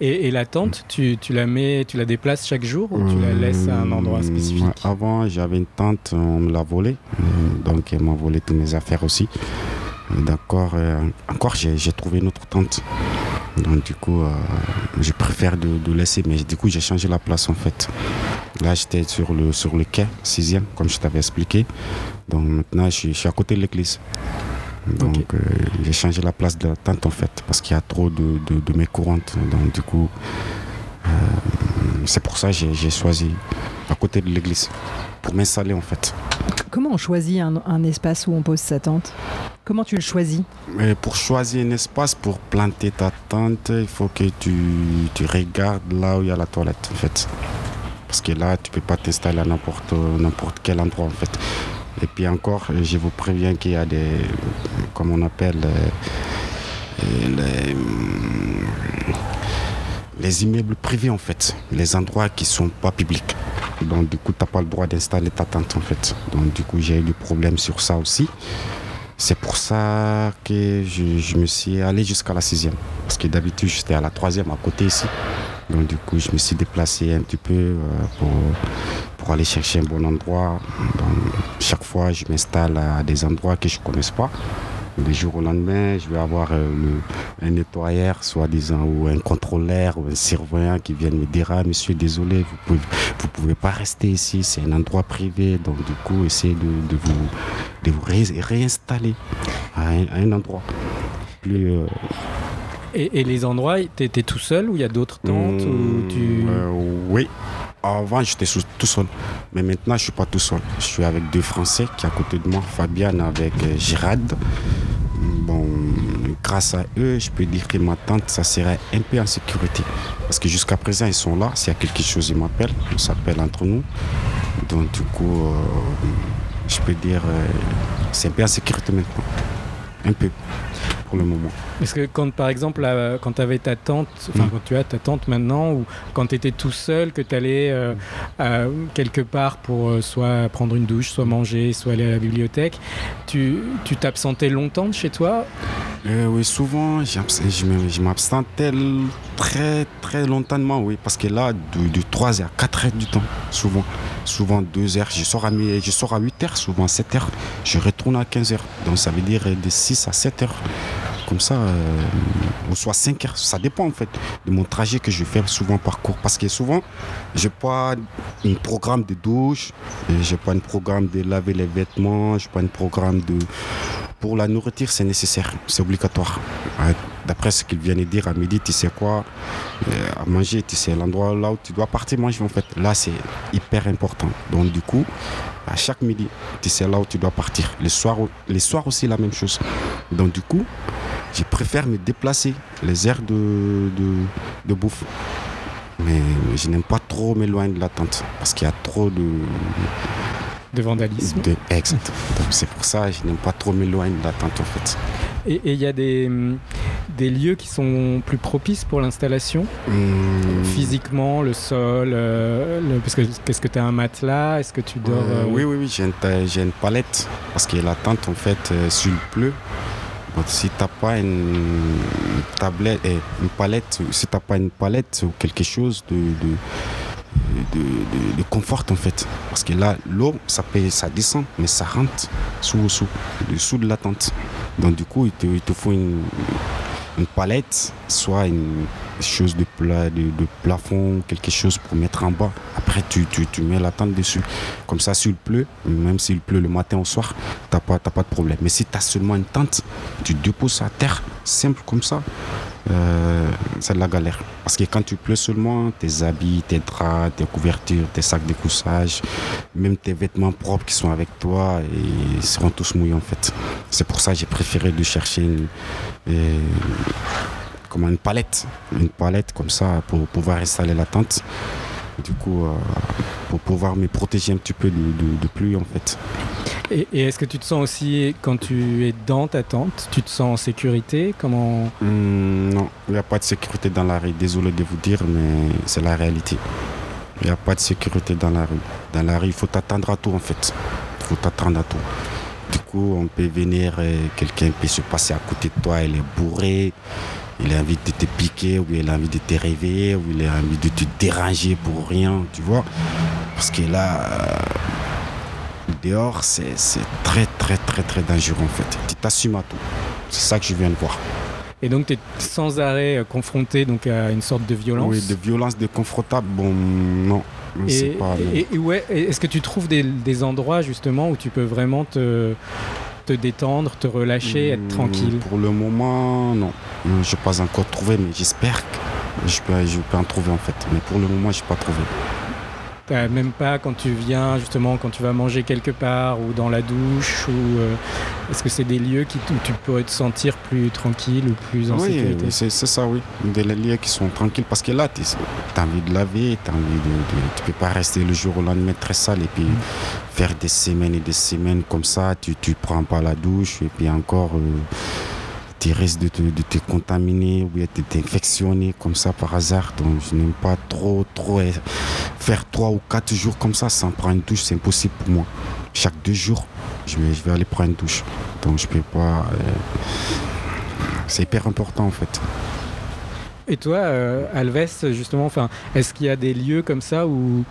et, et la tente, tu, tu la mets, tu la déplaces chaque jour ou tu la laisses à un endroit Hum, spécifique? Avant, j'avais une tente, on me l'a volée. Donc, elle m'a volé toutes mes affaires aussi. D'accord. euh, encore, j'ai trouvé une autre tente. Donc, du coup, euh, je préfère de, de laisser. Mais du coup, j'ai changé la place en fait. Là, j'étais sur le, sur le quai, 6 comme je t'avais expliqué. Donc, maintenant, je suis, je suis à côté de l'église. Donc, euh, j'ai changé la place de la tente en fait. Parce qu'il y a trop de, de, de mes courantes. Donc, du coup. euh, c'est pour ça que j'ai- choisi à côté de l'église pour m'installer en fait. Comment on choisit un, un espace où on pose sa tente? Comment tu le choisis? Mais pour choisir un espace pour planter ta tente, il faut que tu, tu regardes là où il y a la toilette en fait. Parce que là, tu peux pas t'installer à n'importe n'importe quel endroit en fait. Et puis encore, je vous préviens qu'il y a des, comme on appelle, euh, euh, les, les immeubles privés en fait, les endroits qui sont pas publics. Donc du coup, tu n'as pas le droit d'installer ta tente en fait. Donc du coup, j'ai eu des problèmes sur ça aussi. C'est pour ça que je, me suis allé jusqu'à la sixième. Parce que d'habitude, j'étais à la troisième à côté ici. Donc du coup, je me suis déplacé un petit peu euh, pour, pour aller chercher un bon endroit. Chaque fois, je m'installe à des endroits que je ne connaisse pas. Du jour au lendemain, je vais avoir euh, le- un nettoyeur, soi-disant, ou un contrôleur, ou un surveillant qui vient me dire Ah, monsieur, désolé, vous pouvez, vous pouvez pas rester ici, c'est un endroit privé. Donc, du coup, essayez de, de vous, de vous ré- réinstaller à un, à un endroit plus. euh, Et, et les endroits, t'es tout seul ou il y a d'autres tentes ou tu... euh, oui. Avant, j'étais tout seul. Mais maintenant, je suis pas tout seul. Je suis avec deux Français qui à côté de moi. Fabienne avec euh, Gérard. Bon, grâce à eux, je peux dire que ma tante, ça serait un peu en sécurité. Parce que jusqu'à présent, ils sont là. S'il y a quelque chose, ils m'appellent. On s'appelle entre nous. Donc, du coup, euh, je peux dire, euh, c'est un peu en sécurité maintenant. Un peu, pour le moment. Parce que quand, par exemple, là, quand tu avais ta tante, enfin, Mm. quand tu as ta tante maintenant, ou quand tu étais tout seul, que tu allais quelque part pour euh, soit prendre une douche, soit manger, soit aller à la bibliothèque, tu tu t'absentais longtemps de chez toi? Euh, oui, souvent, je m'absentais très, très longtemps, oui, parce que là, de, de 3 heures, 4 heures du temps, souvent. Souvent 2 heures, je sors, à, je sors à 8 heures, souvent 7 heures, je retourne à 15 heures. Donc ça veut dire euh, de 6 à 7 heures. Comme ça, euh, ou soit 5 heures, ça dépend en fait de mon trajet que je fais souvent par cours. Parce que souvent, je n'ai pas un programme de douche, je n'ai pas un programme de laver les vêtements, je n'ai pas un programme de, pour la nourriture, c'est nécessaire, c'est obligatoire. D'après ce qu'ils viennent de dire à midi, tu sais quoi, euh, à manger, tu sais l'endroit là où tu dois partir manger en fait. Là, c'est hyper important. Donc du coup, à chaque midi, tu sais là où tu dois partir. Les soirs, les soirs aussi, la même chose. Donc du coup, je préfère me déplacer les aires de, de, de bouffe. Mais je n'aime pas trop m'éloigner de la tente parce qu'il y a trop de, de vandalisme. de- exact. C'est pour ça que je n'aime pas trop m'éloigner de la tente en fait. Et et il y a des, hum, des lieux qui sont plus propices pour l'installation Hum, Physiquement, le sol, euh, le- parce que qu'est-ce que tu as un matelas Est-ce que tu dors Euh, oui, oui, oui, j'ai une, palette. Parce que la tente, en fait, euh, s'il pleut, si tu n'as pas une tablette, eh, une palette, si pas une palette ou quelque chose de, de, de, de- confort, en fait. Parce que là, l'eau, ça, ça descend, mais ça rentre sous, sous, dessous de la tente. Donc, du coup, il te, il te faut une, une palette, soit une chose de, pla- de, plafond, quelque chose pour mettre en bas. Après, tu, tu, mets la tente dessus. Comme ça, s'il pleut, même s'il pleut le matin au soir, tu n'as pas, pas de problème. Mais si tu as seulement une tente, tu déposes à terre, simple comme ça, euh, c'est de la galère. Parce que quand tu pleut seulement, tes habits, tes draps, tes couvertures, tes sacs de couchage, même tes vêtements propres qui sont avec toi, ils seront tous mouillés en fait. C'est pour ça que j'ai préféré de chercher une, euh, comment, une palette, une palette comme ça pour pouvoir installer la tente. Du coup, euh, pour pouvoir me protéger un petit peu de, de, de pluie en fait. Et, est-ce que tu te sens aussi, quand tu es dans ta tente, tu te sens en sécurité? Comment? Hmm, non, il n'y a pas de sécurité dans la rue. Désolé de vous dire, mais c'est la réalité. Il n'y a pas de sécurité dans la rue. Dans la rue, il faut t'attendre à tout en fait. Il faut t'attendre à tout. Du coup, on peut venir, euh, quelqu'un peut se passer à côté de toi, il est bourré, il a envie de te piquer, ou il a envie de te réveiller, ou il a envie de te déranger pour rien, tu vois. Parce que là, dehors, c'est c'est très, très, très, très dangereux en fait. Tu t'assumes à tout. C'est ça que je viens de voir. Et donc tu es sans arrêt euh, confronté donc, à une sorte de violence? Oui, de violence, de confortable, bon, non. c'est Et, pas. non. et- et ouais, est-ce que tu trouves des, des endroits justement où tu peux vraiment te, te détendre, te relâcher, être Hmm, tranquille? Pour le moment, non. Euh, Je n'ai pas encore trouvé, mais j'espère que je peux, je peux en trouver en fait. Mais pour le moment, je n'ai pas trouvé. Même pas quand tu viens justement quand tu vas manger quelque part ou dans la douche ou euh, est-ce que c'est des lieux qui, où tu pourrais te sentir plus tranquille ou plus en oui, sécurité? oui, c'est ça, oui. Des lieux qui sont tranquilles. Parce que là, tu as envie de laver, tu envie de, de- Tu peux pas rester le jour au lendemain très sale et puis faire des semaines et des semaines comme ça. Tu ne prends pas la douche et puis encore. euh, tu risques de te, de te contaminer ou bien de t'infectionner comme ça par hasard. Donc je n'aime pas trop, trop faire trois ou quatre jours comme ça sans prendre une douche. C'est impossible pour moi. Chaque deux jours, je vais, je vais aller prendre une douche. Donc je peux pas. euh, c'est hyper important en fait. Et toi, euh, Alves, justement, enfin, est-ce qu'il y a des lieux comme ça où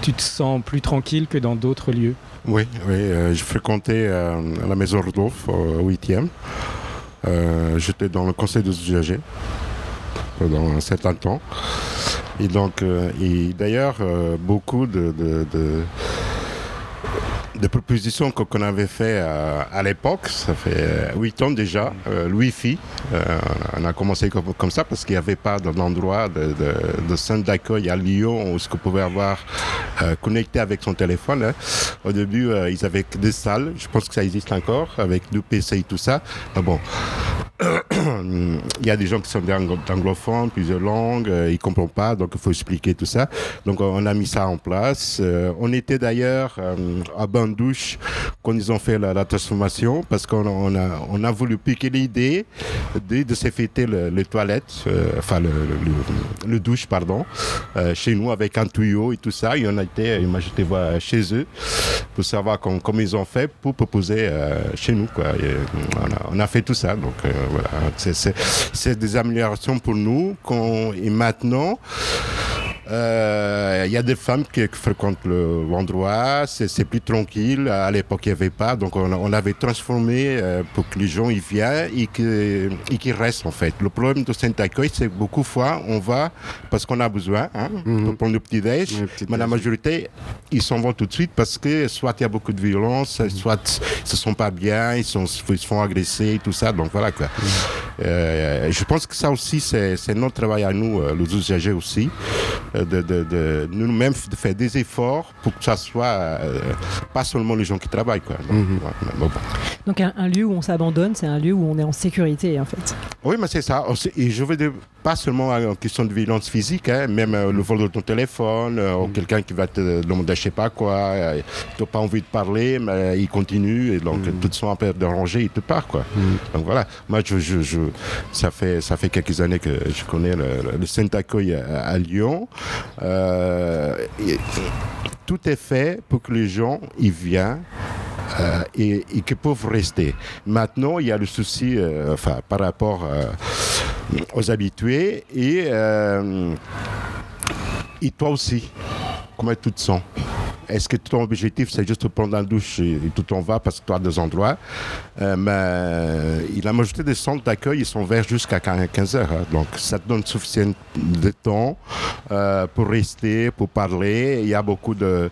tu te sens plus tranquille que dans d'autres lieux? Oui, oui euh, je fréquentais euh, la maison Rodolphe au 8e. Euh, J'étais dans le conseil des usagers pendant un certain temps. Et donc, euh, d'ailleurs, euh, beaucoup de- de propositions qu'on avait fait euh, à l'époque, ça fait 8 ans déjà, euh, Wi-Fi, euh, on a commencé comme, ça parce qu'il n'y avait pas d'endroit de, de, de centre d'accueil à Lyon où ce qu'on pouvait avoir euh, connecté avec son téléphone. hein. Au début, euh, ils avaient des salles, je pense que ça existe encore, avec deux PC et tout ça. Mais bon, il y a des gens qui sont anglophones, plusieurs langues, euh, ils ne comprennent pas, donc il faut expliquer tout ça. Donc on a mis ça en place. Euh, on était d'ailleurs euh, à Bandouche quand ils ont fait la, transformation, parce qu'on a, voulu piquer l'idée de, se fêter le- les toilettes, euh, enfin le, douche, pardon, chez nous avec un tuyau et tout ça. Et on a été, moi j'étais voir chez eux pour savoir com- comment ils ont fait pour proposer chez nous. Quoi. On, a, on a fait tout ça. Donc voilà, c'est- des améliorations pour nous. et maintenant, euh, il y a des femmes qui fréquentent le- l'endroit, c'est c'est plus tranquille. À l'époque, il n'y avait pas, donc on, on avait transformé euh, pour que les gens y viennent et qu'ils restent en fait. Le problème de cet accueil, c'est que beaucoup de fois, on va parce qu'on a besoin hein, pour prendre le petit déj, mais la majorité, ils s'en vont tout de suite parce que soit il y a beaucoup de violence, soit ils se sont pas bien, ils, sont, ils se font agresser et tout ça. Donc voilà quoi. Euh, je pense que ça aussi, c'est notre travail à nous, euh, les usagers aussi, euh, de, de, de nous-mêmes de faire des efforts pour que ça soit euh, pas seulement les gens qui travaillent. Quoi. Donc, voilà. Bon, bon. Donc un, un lieu où on s'abandonne, c'est un lieu où on est en sécurité en fait. Oui, mais c'est ça. Et je veux dire, pas seulement en question de violence physique, hein, même euh, le vol de ton téléphone, euh, ou quelqu'un qui va te demander je sais pas quoi, euh, tu n'as pas envie de parler, mais il continue, et donc tout son un peu dérangé, il te part. Quoi. Donc voilà, moi, je, je, je- ça, fait, ça fait quelques années que je connais le, le, Saint-Accueil à, à Lyon. Et- tout est fait pour que les gens y viennent. euh, et, et qui peuvent rester. Maintenant, il y a le souci euh, enfin, par rapport euh, aux habitués et, euh, et toi aussi, comment tu te sens? Est-ce que ton objectif c'est juste de prendre un douche et, et tout en va parce que tu as des endroits? Euh, Mais euh, la majorité des centres d'accueil ils sont ouverts jusqu'à 15 heures. hein. donc ça te donne suffisant de temps euh, pour rester, pour parler. Il y a beaucoup de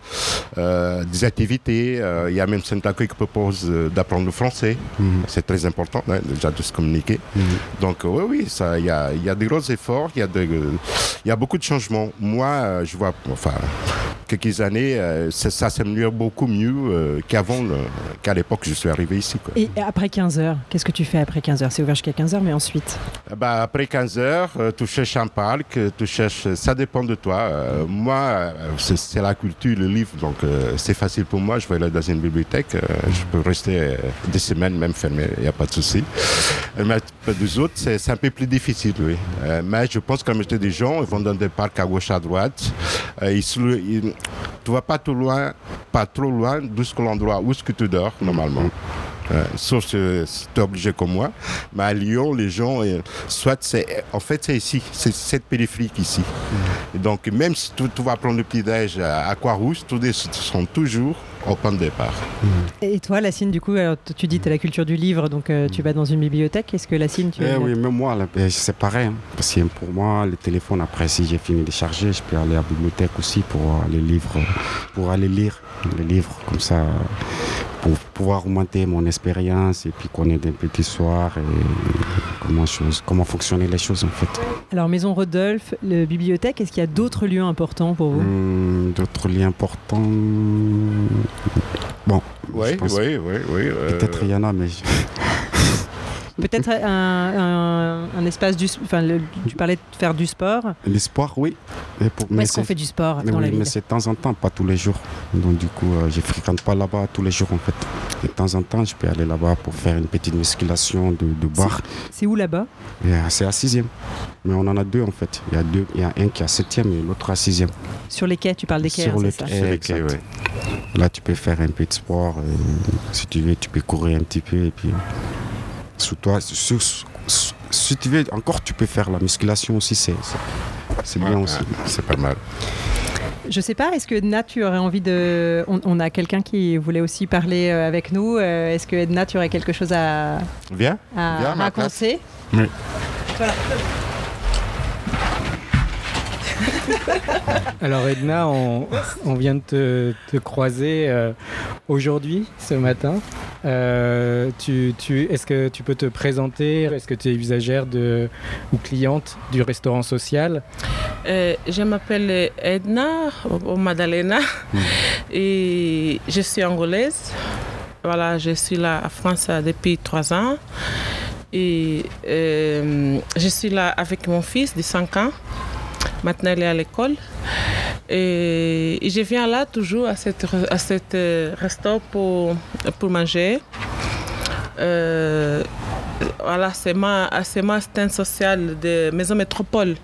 euh, des activités. Il y a même centres d'accueil qui proposent euh, d'apprendre le français. C'est très important hein, déjà de se communiquer. Donc euh, oui, oui, ça, il y a, y a des gros efforts, il y a, de, y a beaucoup de changements. Moi, euh, je vois, enfin, quelques années, euh, ça, s'améliore beaucoup mieux euh, qu'avant, qu'à l'époque où je suis arrivé ici. Quoi. Et après 15 heures, qu'est-ce que tu fais après 15 heures? C'est ouvert jusqu'à 15 heures, mais ensuite? Bah, après 15 heures, tu cherches un parc, tu cherches, ça dépend de toi. Moi, c'est la culture, le livre, donc c'est facile pour moi. Je vais aller dans une bibliothèque, je peux rester des semaines même fermé, il n'y a pas de souci. Mais les autres, c'est un peu plus difficile, oui. Euh, mais je pense que la majorité des gens, ils vont dans des parcs à gauche, à droite. Euh, ils se le- ils- tu vas pas trop loin, pas trop loin jusqu'à l'endroit où est-ce que tu dors, normalement. Euh, sauf si tu es obligé comme moi. Mais à Lyon, les gens, euh, soit c'est, en fait, c'est ici, c'est cette périphérique ici. Et donc, même si tu, tu vas prendre le petit-déj à Aquarousse, tous les sont toujours au point de départ. Et toi, Lassine, du coup, alors, tu dis que tu as la culture du livre, donc euh, tu vas dans une bibliothèque. Est-ce que Lassine, tu Eh es oui, même moi, ben, c'est pareil. hein. Parce que pour moi, le téléphone, après, si j'ai fini de charger, je peux aller à la bibliothèque aussi pour euh, les livres, pour aller lire les livres, comme ça, pour pouvoir augmenter mon expérience et puis connaître un peu l'histoire et comment, chose, comment fonctionner les choses, en fait. Alors, Maison Rodolphe, le bibliothèque, est-ce qu'il y a d'autres lieux importants pour vous? Hum, D'autres liens importants. Bon. Oui, oui, oui, oui. euh, Peut-être il y en a, mais. *laughs* Peut-être un, un- un espace du. Enfin, le- tu parlais de faire du sport. L'espoir, oui. Et pour- Où mais est-ce qu'on c'est- fait du sport mais dans oui, la ville Mais c'est de temps en temps, pas tous les jours. Donc du coup, euh, je fréquente pas là-bas tous les jours en fait. De temps en temps, je peux aller là-bas pour faire une petite musculation de, de barre. C'est où là-bas? Et, C'est à sixième. Mais on en a deux en fait. Il y a deux, il y a un qui est à septième et l'autre à sixième. Sur les quais, tu parles des quais, Sur hein, le c'est ça quai, exact. Là, tu peux faire un peu de sport. euh, si tu veux, tu peux courir un petit peu et puis sous toi, si tu veux, encore, tu peux faire la musculation aussi. C'est bien Ouais, aussi. c'est pas mal. Je sais pas, est-ce que Edna, tu aurais envie de. On, on a quelqu'un qui voulait aussi parler euh, avec nous. Euh, est-ce que Edna, tu aurais quelque chose à, Viens, à viens à raconter? Oui. Voilà. *laughs* Alors Edna, on, on vient de te, te croiser euh, aujourd'hui, ce matin. Euh, tu, tu, Est-ce que tu peux te présenter? Est-ce que tu es usagère de, ou cliente du restaurant social? Euh, je m'appelle Edna ou Madalena et je suis angolaise. Voilà, je suis là en France depuis trois ans et je suis là avec mon fils de 5 ans. Maintenant, il est à l'école. Et, je viens là toujours à cette, à cette euh, resto pour, pour manger. Euh, voilà, c'est ma, ma sociale de Maison Métropole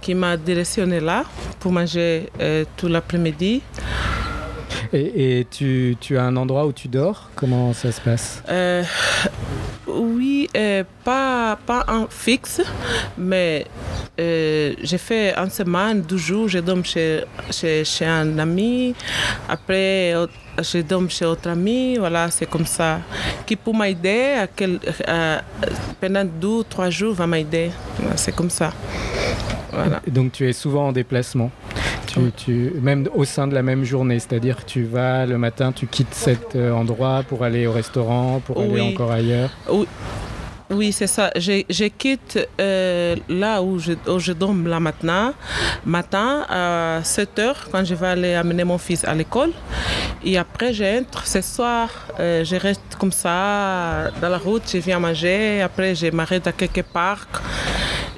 qui m'a directionné là pour manger euh, tout l'après-midi. Et, et tu, tu as un endroit où tu dors? Comment ça se passe? Euh, oui, euh, pas, pas en fixe, mais euh, j'ai fait une semaine, deux jours, je dors chez, chez, chez un ami, après je dors chez autre ami, voilà, c'est comme ça. Qui peut m'aider à quel- à- pendant deux, trois jours, va m'aider. Voilà, C'est comme ça. Voilà. Donc tu es souvent en déplacement? Tu, tu- même au sein de la même journée, c'est-à-dire que tu vas le matin, tu quittes cet euh, endroit pour aller au restaurant, pour aller encore ailleurs. Oui, oui c'est ça. Je, je quitte euh, là où je, où je dors là maintenant, matin à 7 heures, quand je vais aller amener mon fils à l'école. Et après, j'entre ce soir, euh, je reste comme ça dans la route, je viens manger. Après, je m'arrête à quelques parcs.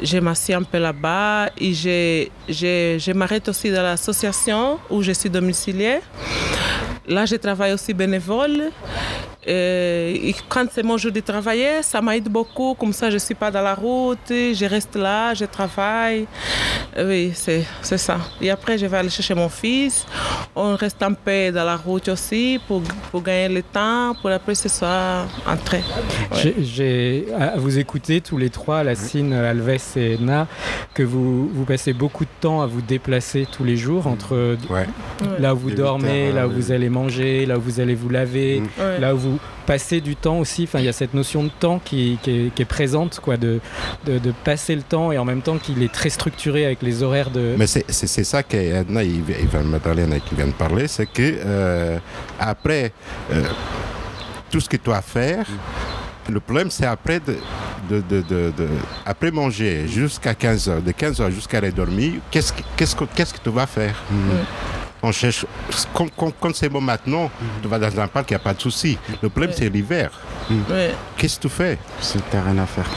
Je m'assieds un peu là-bas et je, m'arrête aussi dans l'association où je suis domiciliée. Là, je travaille aussi bénévole. Et, et quand c'est mon jour de travailler, ça m'aide beaucoup. Comme ça, je ne suis pas dans la route, je reste là, je travaille. Oui, c'est c'est ça. Et après, je vais aller chercher mon fils. On reste un peu dans la route aussi pour, pour gagner le temps, pour après ce soir entrer. Ouais. J'ai- J'ai à vous écouter tous les trois, Lacine, Alves et Na, que vous, vous passez beaucoup de temps à vous déplacer tous les jours entre là où vous Les dormez, là où oui. vous allez manger, là où vous allez vous laver, Ouais. là où vous passez du temps aussi. Enfin, il y a cette notion de temps qui, qui est, qui est présente, quoi, de, de, de passer le temps et en même temps qu'il est très structuré avec les horaires de. Mais c'est ça qu'Edna et Ivan Madalena qui vient de parler, c'est que euh, après euh, tout ce que tu as à faire, le problème c'est après de, de, de- de- de- après manger jusqu'à 15h, de 15h jusqu'à aller dormir, qu'est-ce que, qu'est-ce que, qu'est-ce que tu vas faire? On cherche, quand, quand- quand c'est bon maintenant, tu vas dans un parc, il n'y a pas de souci. Le problème c'est l'hiver. Ouais. Qu'est-ce que tu fais? C'est t'as rien à faire.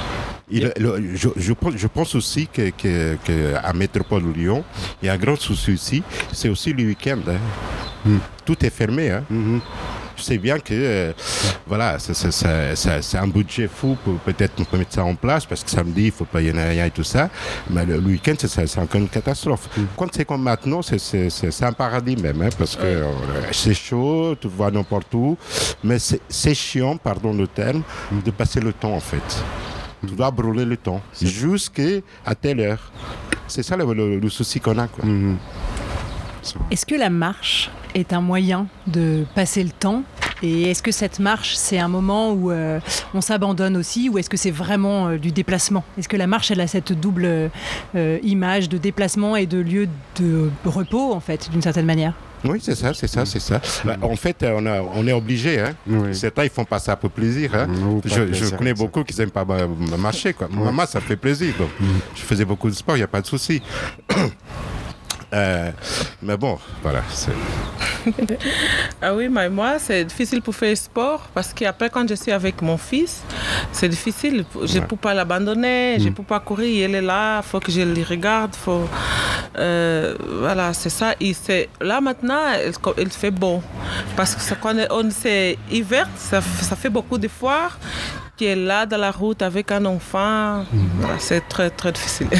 il- le- je, je pense, je pense aussi qu'à que, que à Métropole Lyon, il y a un grand souci aussi, c'est aussi le week-end. hein. Tout est fermé. Hein. Je sais bien que euh, voilà, c'est- un budget fou pour peut-être on peut mettre ça en place parce que samedi il faut payer rien et tout ça, mais le, le week-end c'est encore une catastrophe. Quand c'est comme maintenant, c'est- un paradis même hein, parce que euh, c'est chaud, tu vois n'importe où, mais c'est chiant, pardon le terme, de passer le temps en fait. Tu dois brûler le temps jusqu'à telle heure. C'est ça le, le- le souci qu'on a. Quoi. Est-ce que la marche est un moyen de passer le temps et est-ce que cette marche, c'est un moment où euh, on s'abandonne aussi ou est-ce que c'est vraiment euh, du déplacement? Est-ce que la marche, elle a cette double euh, image de déplacement et de lieu de repos, en fait, d'une certaine manière? Oui, c'est ça, c'est ça, c'est ça. Bah, en fait, on, a- on est obligé. Hein. Certains, ils font pas ça pour plaisir. Hein. je, connais beaucoup qui n'aiment pas ma- ma- marcher. Quoi. Maman, ça fait plaisir. donc. Je faisais beaucoup de sport, il n'y a pas de souci. Euh, mais bon, voilà. *laughs* Ah oui, mais moi, c'est difficile pour faire sport parce qu'après, quand je suis avec mon fils, c'est difficile. Je ne Ouais. peux pas l'abandonner, je ne Mm. peux pas courir. Il est là, il faut que je le regarde. Faut, euh, voilà, c'est ça. Et là, maintenant, il, fait bon. Parce que ça- quand on, c'est hiver, ça, ça fait beaucoup d'efforts. Tu es là dans la route avec un enfant. Voilà, c'est très, très difficile. *laughs*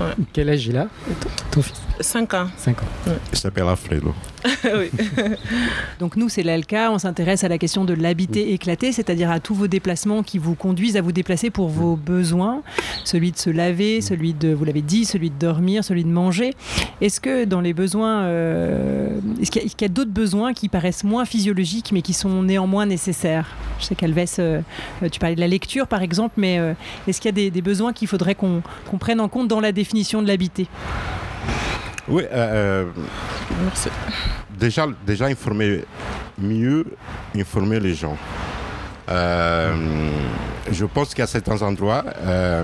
Ouais. Quel âge il a, ton, ton fils? 5 ans. 5 ans. Il s'appelle Alfredo. *laughs* oui. *laughs* Donc nous, c'est l'ALCA, on s'intéresse à la question de l'habiter éclaté, c'est-à-dire à tous vos déplacements qui vous conduisent à vous déplacer pour vos besoins, celui de se laver, celui de, vous l'avez dit, celui de dormir, celui de manger. Est-ce que dans les besoins, euh, est-ce qu'il y a, d'autres besoins qui paraissent moins physiologiques mais qui sont néanmoins nécessaires? Je sais qu'Alves, euh, euh, tu parlais de la lecture par exemple, mais euh, est-ce qu'il y a des, des besoins qu'il faudrait qu'on qu'on prenne en compte dans la définition de l'habiter Oui, euh, Merci. déjà, déjà informer, mieux informer les gens. Euh, je pense qu'il y a certains endroits euh,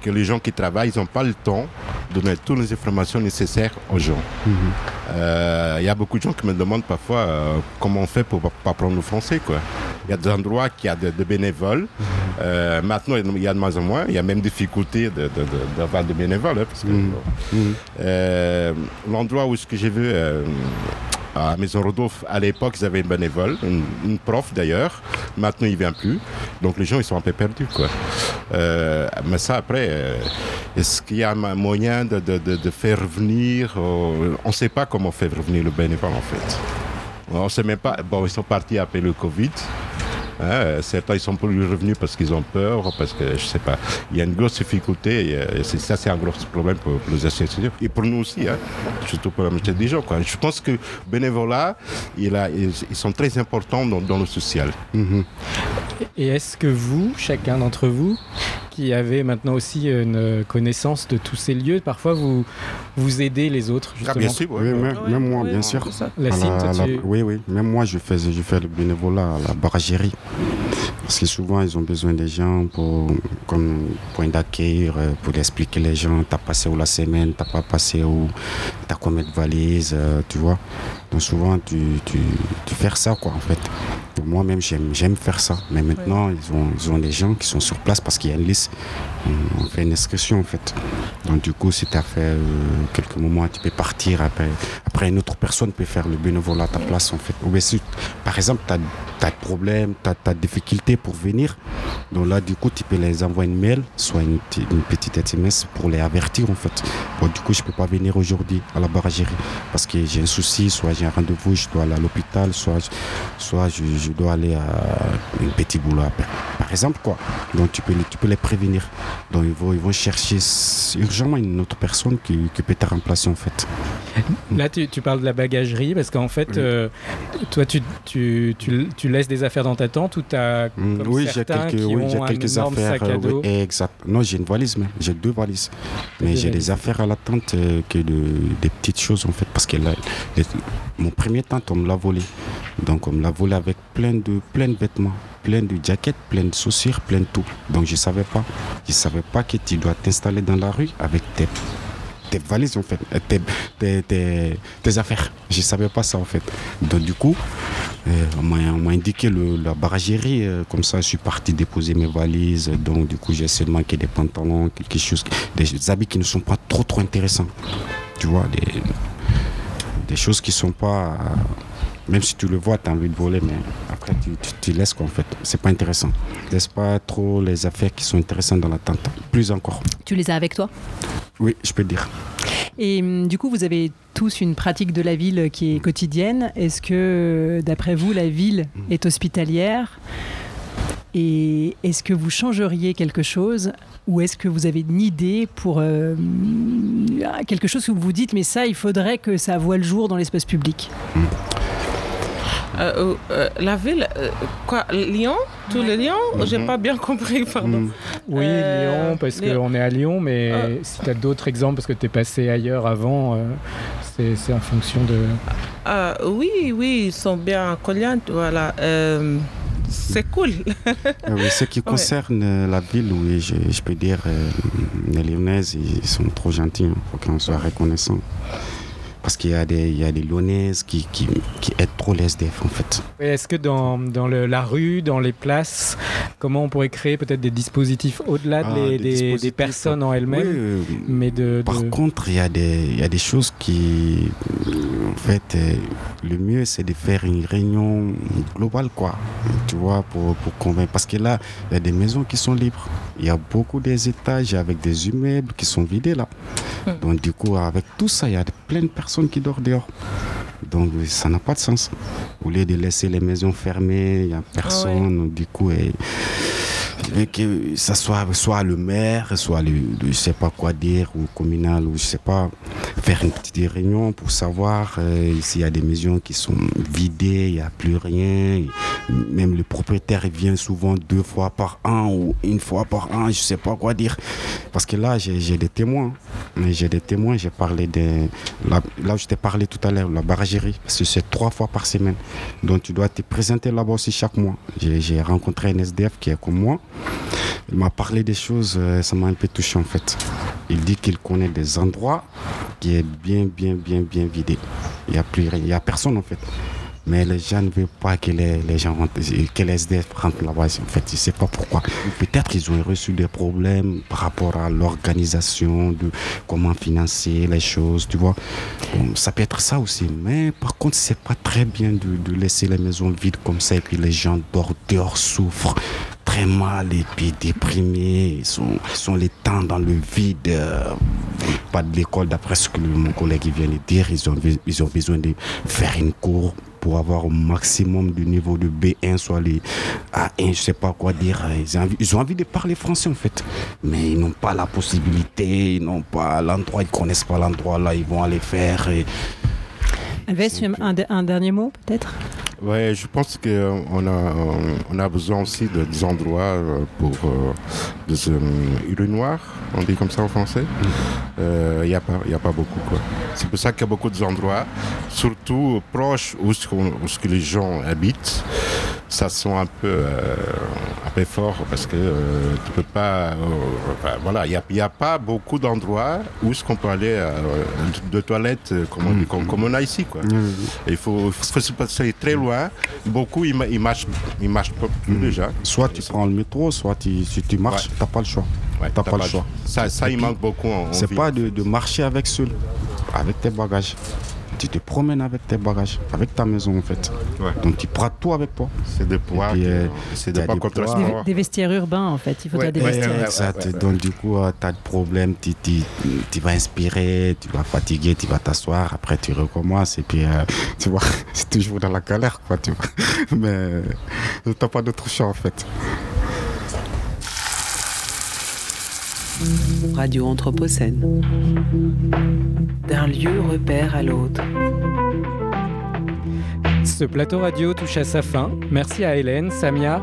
que les gens qui travaillent, ils n'ont pas le temps de donner toutes les informations nécessaires aux gens. Euh, Il y a beaucoup de gens qui me demandent parfois euh, comment on fait pour pas apprendre le français. Quoi. Il y a des endroits qui a de, de bénévoles. Euh, maintenant, il y a de moins en moins. Il y a même difficulté de- de- de- d'avoir des bénévoles. hein, parce que, euh, L'endroit où ce que j'ai vu euh, à Maison Rodolphe, à l'époque, ils avaient une bénévole, une, une prof d'ailleurs. Maintenant, il ne vient plus. Donc les gens, ils sont un peu perdus. Quoi. Euh, mais ça, après, euh, est-ce qu'il y a un moyen de, de- de- de faire revenir euh, On ne sait pas comment faire revenir le bénévole, en fait. On sait même pas. Bon, ils sont partis après le Covid. Hein, certains ils sont plus revenus parce qu'ils ont peur, parce que je sais pas. Il y a une grosse difficulté. et, euh, ça, c'est un gros problème pour, pour les associations et pour nous aussi, hein, surtout pour la majorité des gens. Quoi. Je pense que bénévolat, il a, ils, ils sont très importants dans, dans le social. Et est-ce que vous, chacun d'entre vous, qui avez maintenant aussi une connaissance de tous ces lieux, parfois vous, vous aidez les autres justement bien sûr, Oui, même, même moi, bien sûr. La la- toi, la- tu- Oui, oui. Même moi, je fais, je fais le bénévolat à la baragerie. Parce que souvent, ils ont besoin des gens pour, comme point d'accueil, euh, pour expliquer les gens, t'as passé où la semaine, t'as pas passé où. t'as combien de valises, euh, tu vois. Donc souvent, tu, tu, tu fais ça, quoi, en fait. Moi-même, j'aime, faire ça. Mais maintenant, ils, ont, ils ont des gens qui sont sur place parce qu'il y a une liste. On, on fait une inscription, en fait. Donc du coup, si tu as fait euh, quelques moments, tu peux partir. Après, après, une autre personne peut faire le bénévolat à ta place, en fait. Ou bien si, par exemple, tu as, des problèmes, tu as, des difficultés pour venir. Donc là, du coup, tu peux les envoyer une mail, soit une, petite- une petite SMS pour les avertir, en fait. Bon, du coup, je peux pas venir aujourd'hui à la baragerie parce que j'ai un souci, soit j'ai un rendez-vous, je dois aller à l'hôpital, soit, soit je, je dois aller à un petit boulot. Par exemple, quoi. Donc, tu peux, les- tu peux les prévenir. Donc, ils vont, ils vont chercher urgemment une autre personne qui, qui peut te remplacer, en fait. Là, tu, tu parles de la bagagerie parce qu'en fait, euh, toi, tu, tu, tu, laisses des affaires dans ta tente ou tu as comme Mm, oui, j'ai quelques, qui oui, j'ai quelques affaires. euh, oui, exact. Non, j'ai une valise, mais j'ai deux valises. Mais j'ai des affaires à la tente euh, que de, des petites choses en fait, parce que là, les- mon premier tente, on me l'a volé. Donc on me l'a volé avec plein de, plein de vêtements, plein de jackets, plein de chaussures, plein de tout. Donc je savais pas. Je savais pas que tu dois t'installer dans la rue avec tes tes valises en fait, tes, tes, tes- affaires. Je savais pas ça en fait. Donc du coup, euh, on m'a indiqué le, la baragerie, euh, comme ça je suis parti déposer mes valises. Donc du coup j'ai seulement que des pantalons, quelque chose, des habits qui ne sont pas trop trop intéressants. Tu vois, des, des choses qui sont pas... même si tu le vois, tu as envie de voler, mais après tu, tu, tu laisses quoi en fait. C'est pas intéressant. Laisse pas trop les affaires qui sont intéressantes dans la tente. Plus encore. Tu les as avec toi? Oui, je peux dire. Et hum, du coup, vous avez tous une pratique de la ville qui est quotidienne. Est-ce que, d'après vous, la ville est hospitalière? Et est-ce que vous changeriez quelque chose? Ou est-ce que vous avez une idée pour euh, quelque chose que vous vous dites, mais ça, il faudrait que ça voie le jour dans l'espace public? Euh, euh, euh, la ville, euh, quoi, Lyon? Tous les Lyon J'ai Mhm. pas bien compris, pardon. Oui, Euh, Lyon, parce Lyon. qu'on est à Lyon, mais Euh. si tu as d'autres exemples, parce que tu es passé ailleurs avant, euh, c'est en fonction de... Ah, oui, oui, ils sont bien collants, voilà. Euh, c'est cool. *laughs* Ah oui, ce qui Ouais. concerne euh, la ville, oui, je, je peux dire, euh, les Lyonnaises, ils sont trop gentils, il faut qu'on soit reconnaissant. Parce qu'il y, a des- il y a des Lyonnaises qui, qui, qui aident trop les SDF, en fait. Est-ce que dans, dans le- la rue, dans les places, comment on pourrait créer peut-être des dispositifs au-delà Ah, des, des des- dispositifs, des personnes en Oui, elles-mêmes euh, mais de, Par de- contre, il y, a des- il y a des choses qui. En fait, euh, le mieux, c'est de faire une réunion globale, quoi. Tu vois, pour, pour convaincre. Parce que là, il y a des maisons qui sont libres. Il y a beaucoup des étages avec des immeubles qui sont vidés, là. Donc, du coup, avec tout ça, il y a plein de personnes qui dorment dehors. Donc, ça n'a pas de sens. Au lieu de laisser les maisons fermées, il n'y a personne. Du coup, et que ça soit soit le maire, soit le, le- je sais pas quoi dire, ou communal, ou je sais pas, faire une petite réunion pour savoir euh, s'il y a des maisons qui sont vidées, il n'y a plus rien. Même le propriétaire vient souvent deux fois par an ou une fois par an, je sais pas quoi dire. Parce que là, j'ai des témoins. J'ai des témoins, j'ai parlé de. Là, où je t'ai parlé tout à l'heure, la baragerie, parce que c'est trois fois par semaine. Donc tu dois te présenter là-bas aussi chaque mois. J'ai rencontré un SDF qui est comme moi. Il m'a parlé des choses, euh, ça m'a un peu touché en fait. Il dit qu'il connaît des endroits qui est bien, bien, bien, bien vidé. Il n'y a plus rien, il n'y a personne en fait. Mais les gens ne veulent pas que les, les gens rentrent, que les SDF rentrent là-bas. En fait, je ne sais pas pourquoi. Peut-être qu'ils ont reçu des problèmes par rapport à l'organisation, de comment financer les choses, tu vois. Ça peut être ça aussi. Mais par contre, c'est pas très bien de, laisser les maisons vides comme ça et puis les gens dorment dehors, souffrent très mal et puis déprimés. Ils sont, ils sont les temps dans le vide. pas de l'école, d'après ce que mon collègue vient de dire. Ils ont, ils ont besoin de faire une cour pour avoir au maximum du niveau de B1, soit les A1, je sais pas quoi dire. Ils ont, envie, ils ont envie de parler français en fait. Mais ils n'ont pas la possibilité, ils n'ont pas l'endroit, ils connaissent pas l'endroit là, ils vont aller faire. Et... Alves, un, un dernier mot peut-être? Ouais, je pense qu'on a, on a besoin aussi de, des endroits euh, pour euh, des euh, urinoirs, on dit comme ça en français. Il n'y a, pas- y a pas beaucoup. quoi. C'est pour ça qu'il y a beaucoup d'endroits, surtout proches où, ce où ce que les gens habitent. ça sent un peu, euh, un peu fort parce que euh, tu peux pas. euh, enfin, voilà, il n'y a, a pas beaucoup d'endroits où est-ce qu'on peut aller euh, de toilettes euh, comme, on, comme, comme on a ici. Quoi. Il faut, faut se passer très loin. Beaucoup, ils, ma- ils marchent, ils marchent pas plus déjà. Soit tu prends le métro, soit tu- si tu marches, tu n'as pas le choix. Ouais, t'as t'as pas pas le choix. Ça- ça, il manque beaucoup C'est pas de, de marcher avec seul, avec tes bagages. Tu te promènes avec tes bagages, avec ta maison en fait. Donc tu prends tout avec toi. C'est des poids, qui- c'est des Des, des vestiaires urbains, en fait. Il faudra des vestiaires. exact. Donc du coup, tu as le problème, tu, tu- tu vas inspirer, tu vas fatiguer, tu vas t'asseoir, après tu recommences et puis euh, *laughs* tu vois, *laughs* c'est toujours dans la galère quoi, tu vois. *laughs* Mais tu n'as pas d'autre choix en fait. Radio Anthropocène. D'un lieu repère à l'autre. Ce plateau radio touche à sa fin. Merci à Hélène, Samia,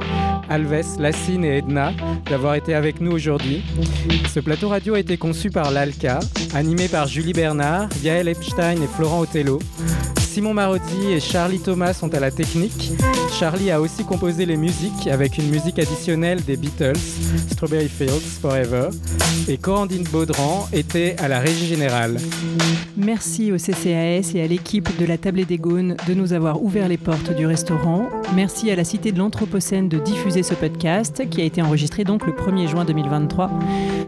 Alves, Lassine et Edna d'avoir été avec nous aujourd'hui. Ce plateau radio a été conçu par l'ALCA, animé par Julie Bernard, Yael Epstein et Florent Othello. Simon Marodi et Charlie Thomas sont à la technique. Charlie a aussi composé les musiques avec une musique additionnelle des Beatles, Strawberry Fields Forever. Et Corandine Baudran était à la régie générale. Merci au CCAS et à l'équipe de la Tablée des Gaunes de nous avoir ouvert les portes du restaurant. Merci à la Cité de l'Anthropocène de diffuser ce podcast qui a été enregistré donc le 1er juin 2023.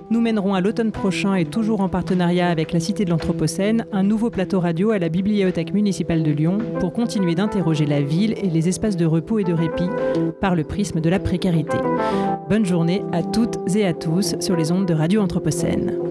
Nous mènerons à l'automne prochain et toujours en partenariat avec la Cité de l'Anthropocène un nouveau plateau radio à la Bibliothèque municipale de Lyon pour continuer d'interroger la ville et les espaces de repos et de répit par le prisme de la précarité. Bonne journée à toutes et à tous sur les ondes de Radio Anthropocène.